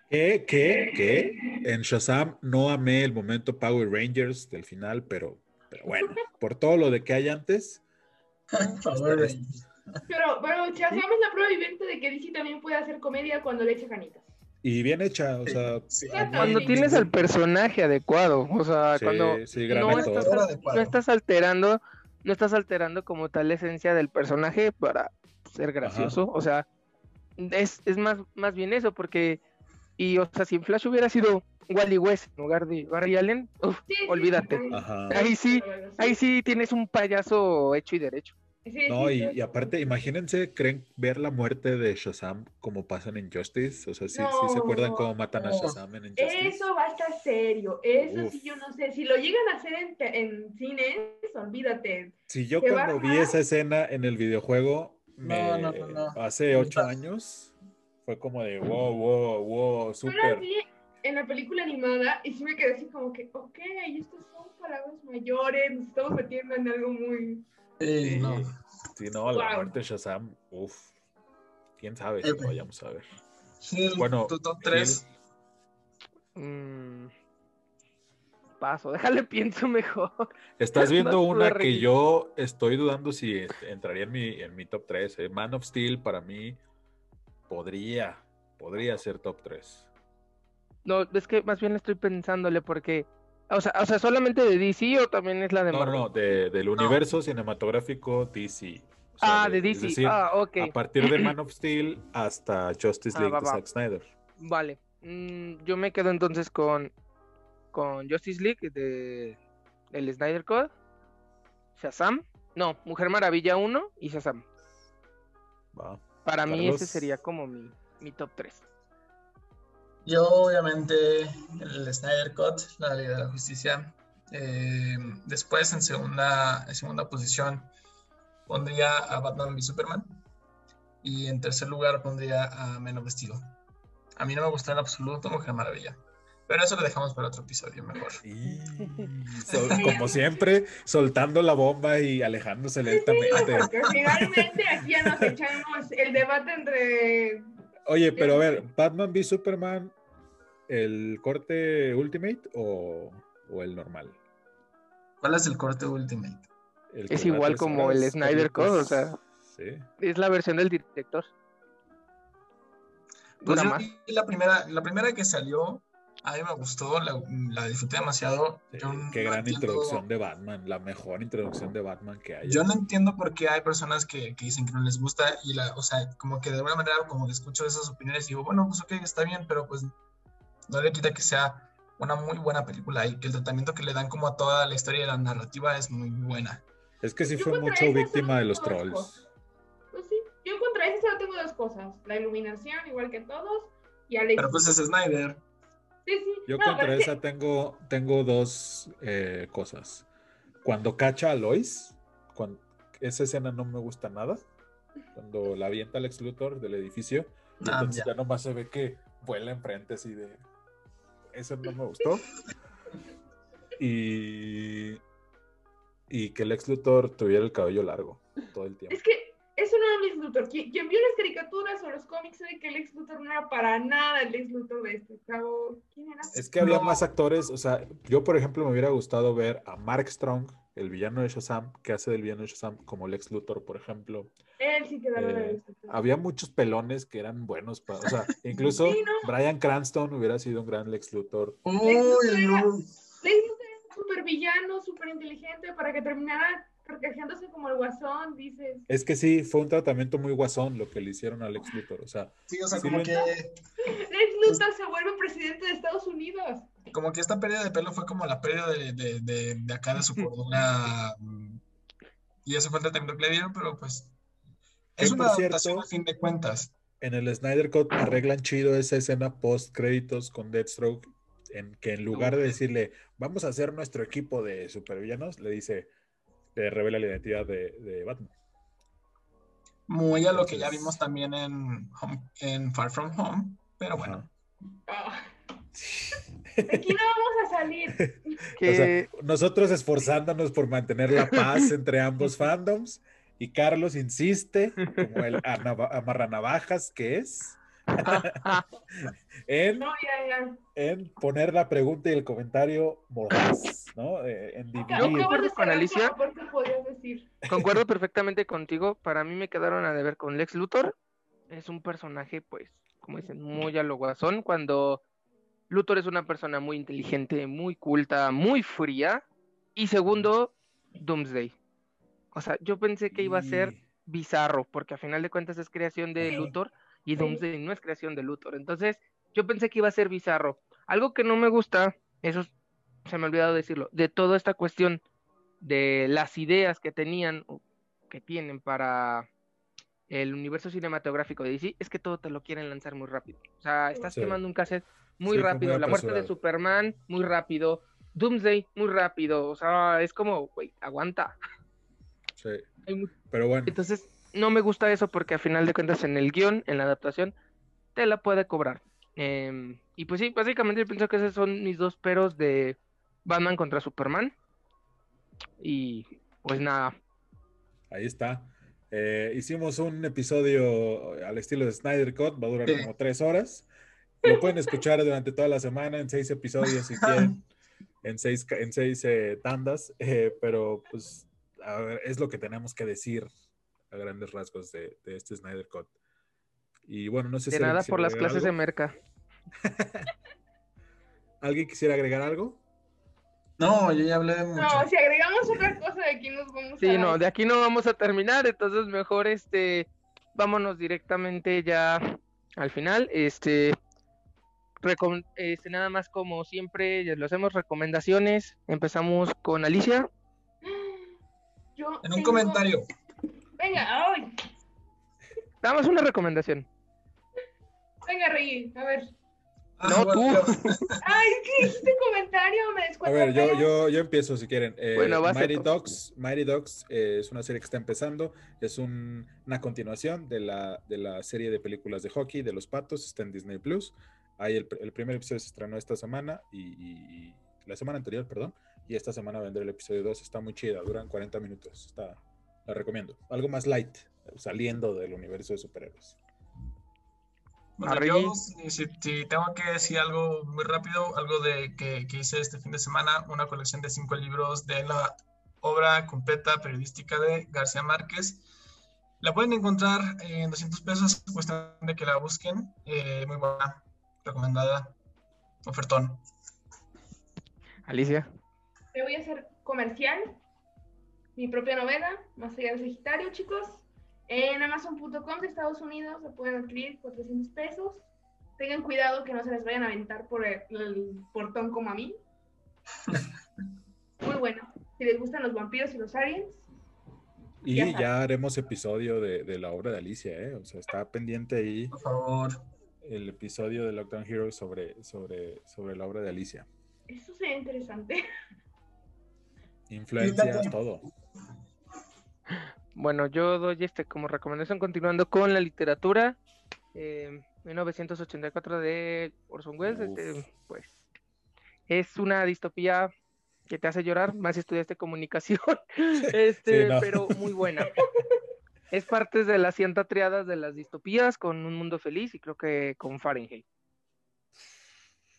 ¿Qué? ¿Qué? ¿Qué? En Shazam no amé el momento Power Rangers del final, pero pero bueno, por todo lo de que hay antes. Pero, pero Shazam es la prueba viviente de que DC también puede hacer comedia cuando le echa canitas. Y bien hecha, o sea. cuando tienes al personaje adecuado, o sea, cuando no, estás, alterando, no estás alterando como tal la esencia del personaje para ser gracioso, o sea, es, es más, más bien eso, porque, y o sea, si en Flash hubiera sido Wally West en lugar de Barry Allen, olvídate. Ahí sí, ahí sí tienes un payaso hecho y derecho. No, y, aparte, imagínense, ¿creen ver la muerte de Shazam como pasan en Justice? O sea, sí, sí se acuerdan cómo matan a Shazam en Justice. Eso va a estar serio. Eso sí, yo no sé. Si lo llegan a hacer en, en cines, olvídate. Si yo cuando vi esa escena en el videojuego, hace ocho años, fue como de wow, wow, wow, súper en la película animada y sí me quedé así como que, ok, estas son palabras mayores, nos estamos metiendo en algo muy... Sí, no. Sí, no, la muerte de Shazam, uff, quién sabe si vayamos a ver. bueno, tu top 3. Mm, paso, déjale pienso mejor. Estás viendo una que yo estoy dudando si entraría en mi, en mi top 3. Eh. Man of Steel para mí podría, podría ser top 3. No, es que más bien estoy pensándole porque. O sea, o sea, solamente de DC o también es la de No, no, de, del universo cinematográfico DC. ah, de, DC. ah, ok. A partir de Man of Steel hasta Justice ah, League de Zack Snyder. Vale. Mm, yo me quedo entonces con, con Justice League de el Snyder Code, Shazam, no, Mujer Maravilla 1 y Shazam. Va. Para mí ese sería como mi, mi top 3. Yo, obviamente, el Snyder Cut, la Liga de la Justicia. Eh, después, en segunda, en segunda posición, pondría a Batman v Superman. Y en tercer lugar, pondría a Menos Vestido. A mí no me gustó en absoluto Mujer Maravilla. Pero eso lo dejamos para otro episodio mejor. como siempre, soltando la bomba y alejándose lentamente. porque finalmente aquí ya nos echamos el debate entre Oye, pero a ver, ¿Batman v Superman, el corte Ultimate o, el normal? ¿Cuál es el corte Ultimate? es igual como el Snyder Code, o sea. Sí. Es la versión del director. Pues la primera, la primera que salió a mí me gustó, la, disfruté demasiado. qué gran introducción de Batman, la mejor introducción de Batman que hay. Yo no entiendo por qué hay personas que, que, dicen que no les gusta y la, o sea, como que de alguna manera como que escucho esas opiniones y digo, bueno, pues ok, está bien, pero pues no le quita que sea una muy buena película y que el tratamiento que le dan como a toda la historia y la narrativa es muy buena. Es que sí fue mucho víctima de los trolls. Pues sí, yo contra eso solo tengo dos cosas, la iluminación igual que todos y Alex. Pero pues es Snyder. Yo contra esa tengo, tengo dos eh, cosas. Cuando cacha a Lois, cuando, esa escena no me gusta nada. Cuando la avienta el ex Luthor del edificio, ah, entonces ya. nomás se ve que vuela enfrente así de. Eso no me gustó. Y. Y que el ex Luthor tuviera el cabello largo todo el tiempo. Es que eso no era Lex Luthor. Quien, vio las caricaturas o los cómics sabe que el Lex Luthor no era para nada el Lex Luthor de este chavo. ¿Quién era? Es que había más actores. O sea, yo, por ejemplo, me hubiera gustado ver a Mark Strong, el villano de Shazam, que hace del villano de Shazam como Lex Luthor, por ejemplo. Él sí que eh, Había muchos pelones que eran buenos. Para, o sea, incluso Brian Cranston hubiera sido un gran Lex Luthor. Lex Luthor era, Lex Luthor era súper villano, súper inteligente para que terminara quejándose como el guasón, dices. Es que sí, fue un tratamiento muy guasón lo que le hicieron a Lex Luthor, o sea. Sí, o sea, como que... Lex Luthor se vuelve presidente de Estados Unidos. Como que esta pérdida de pelo fue como la pérdida de, de, de, acá de su cordura. Mm, y eso fue el tratamiento que le dieron, pero pues... Es una adaptación a fin de cuentas. En el Snyder Cut arreglan chido esa escena post créditos con Deathstroke, en que en lugar de decirle, vamos a hacer nuestro equipo de supervillanos, le dice, revela la identidad de, Batman. Muy a lo que ya vimos también en, en Far From Home, pero bueno. aquí no vamos a salir. nosotros esforzándonos por mantener la paz entre ambos fandoms y Carlos insiste, como el amarranavajas que es, en, en, poner la pregunta y el comentario mordaz, ¿no? Eh, en dividir. con Alicia. Concuerdo perfectamente contigo. Para mí me quedaron a deber con Lex Luthor. Es un personaje, pues, como dicen, muy a lo guasón. Cuando Luthor es una persona muy inteligente, muy culta, muy fría. Y segundo, Doomsday. O sea, yo pensé que iba a ser bizarro, porque a final de cuentas es creación de Luthor Y Doomsday no es creación de Luthor. Entonces, yo pensé que iba a ser bizarro. Algo que no me gusta, eso se me ha olvidado decirlo, de toda esta cuestión de las ideas que tenían o que tienen para el universo cinematográfico de DC, es que todo te lo quieren lanzar muy rápido. O sea, estás quemando un cassette muy rápido. la muerte de Superman, muy rápido. Doomsday, muy rápido. O sea, es como, güey, aguanta. Sí. Pero bueno. Entonces, no me gusta eso porque a final de cuentas en el guion, en la adaptación, te la puede cobrar. Em, y pues sí, básicamente yo pienso que esos son mis dos peros de Batman contra Superman. Y pues nada. Ahí está. Eh, hicimos un episodio al estilo de Snyder Cut, va a durar como tres horas. Lo pueden escuchar durante toda la semana en seis episodios si quieren, en seis, en seis eh, tandas, eh, pero pues es lo que tenemos que decir a grandes rasgos de, este Snyder Cut. Y bueno, no sé de si... nada por las clases de merca. ¿Alguien quisiera agregar algo? No, yo ya hablé de mucho. No, si agregamos otra cosa de aquí nos vamos sí, no, de aquí no vamos a terminar, entonces mejor este vámonos directamente ya al final. Este, este nada más como siempre, ya lo hacemos recomendaciones. Empezamos con Alicia. en un comentario. Venga, hoy. Damos una recomendación. Venga, Rey, a ver. Ah, no, tú. Ay, ¿qué este comentario? Me A ver, yo, yo, yo empiezo si quieren. Eh, bueno, Mighty Dogs, Mighty Dogs eh, es una serie que está empezando. Es una continuación de la, de la serie de películas de hockey de los patos. Está en Disney Plus. Ahí el, el primer episodio se estrenó esta semana y, la semana anterior, perdón. Y esta semana vendrá el episodio 2. Está muy chida, duran 40 minutos. Está, la recomiendo. Algo más light, saliendo del universo de superhéroes. Bueno, yo, si, tengo que decir algo muy rápido, algo de que, que, hice este fin de semana, una colección de cinco libros de la obra completa periodística de García Márquez. La pueden encontrar en 200 pesos, cuestión de que la busquen. Eh, muy buena, recomendada, ofertón. Alicia. Te voy a hacer comercial, mi propia novela, Más allá del Sagitario, chicos. En Amazon.com de Estados Unidos se pueden adquirir 400 pesos. Tengan cuidado que no se les vayan a aventar por el, portón como a mí. Muy bueno. Si les gustan los vampiros y los aliens. Y ya, haremos episodio de, la obra de Alicia, ¿eh? O sea, está pendiente ahí. Por favor. El episodio de Lockdown Heroes sobre, sobre, sobre la obra de Alicia. Eso sería interesante. Influencias, todo. Bueno, yo doy este como recomendación continuando con la literatura. Eh, 1984 de Orson Welles, este, pues es una distopía que te hace llorar, más si estudiaste comunicación, este, pero muy buena. es parte de las 100 triadas de las distopías con un mundo feliz y creo que con Fahrenheit.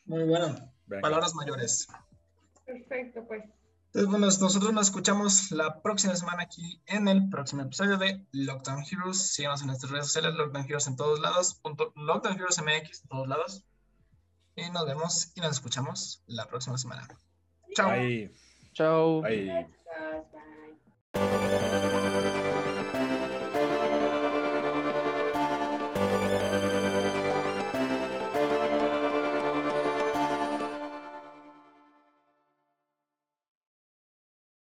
Muy bueno. Palabras mayores. Perfecto, pues. Entonces, bueno, nosotros nos escuchamos la próxima semana aquí en el próximo episodio de Lockdown Heroes. Síganos en nuestras redes sociales, Lockdown Heroes en todos lados, Lockdown Heroes MX en todos lados. Y nos vemos y nos escuchamos la próxima semana. Chao. Bye. Chao. Bye. Bye.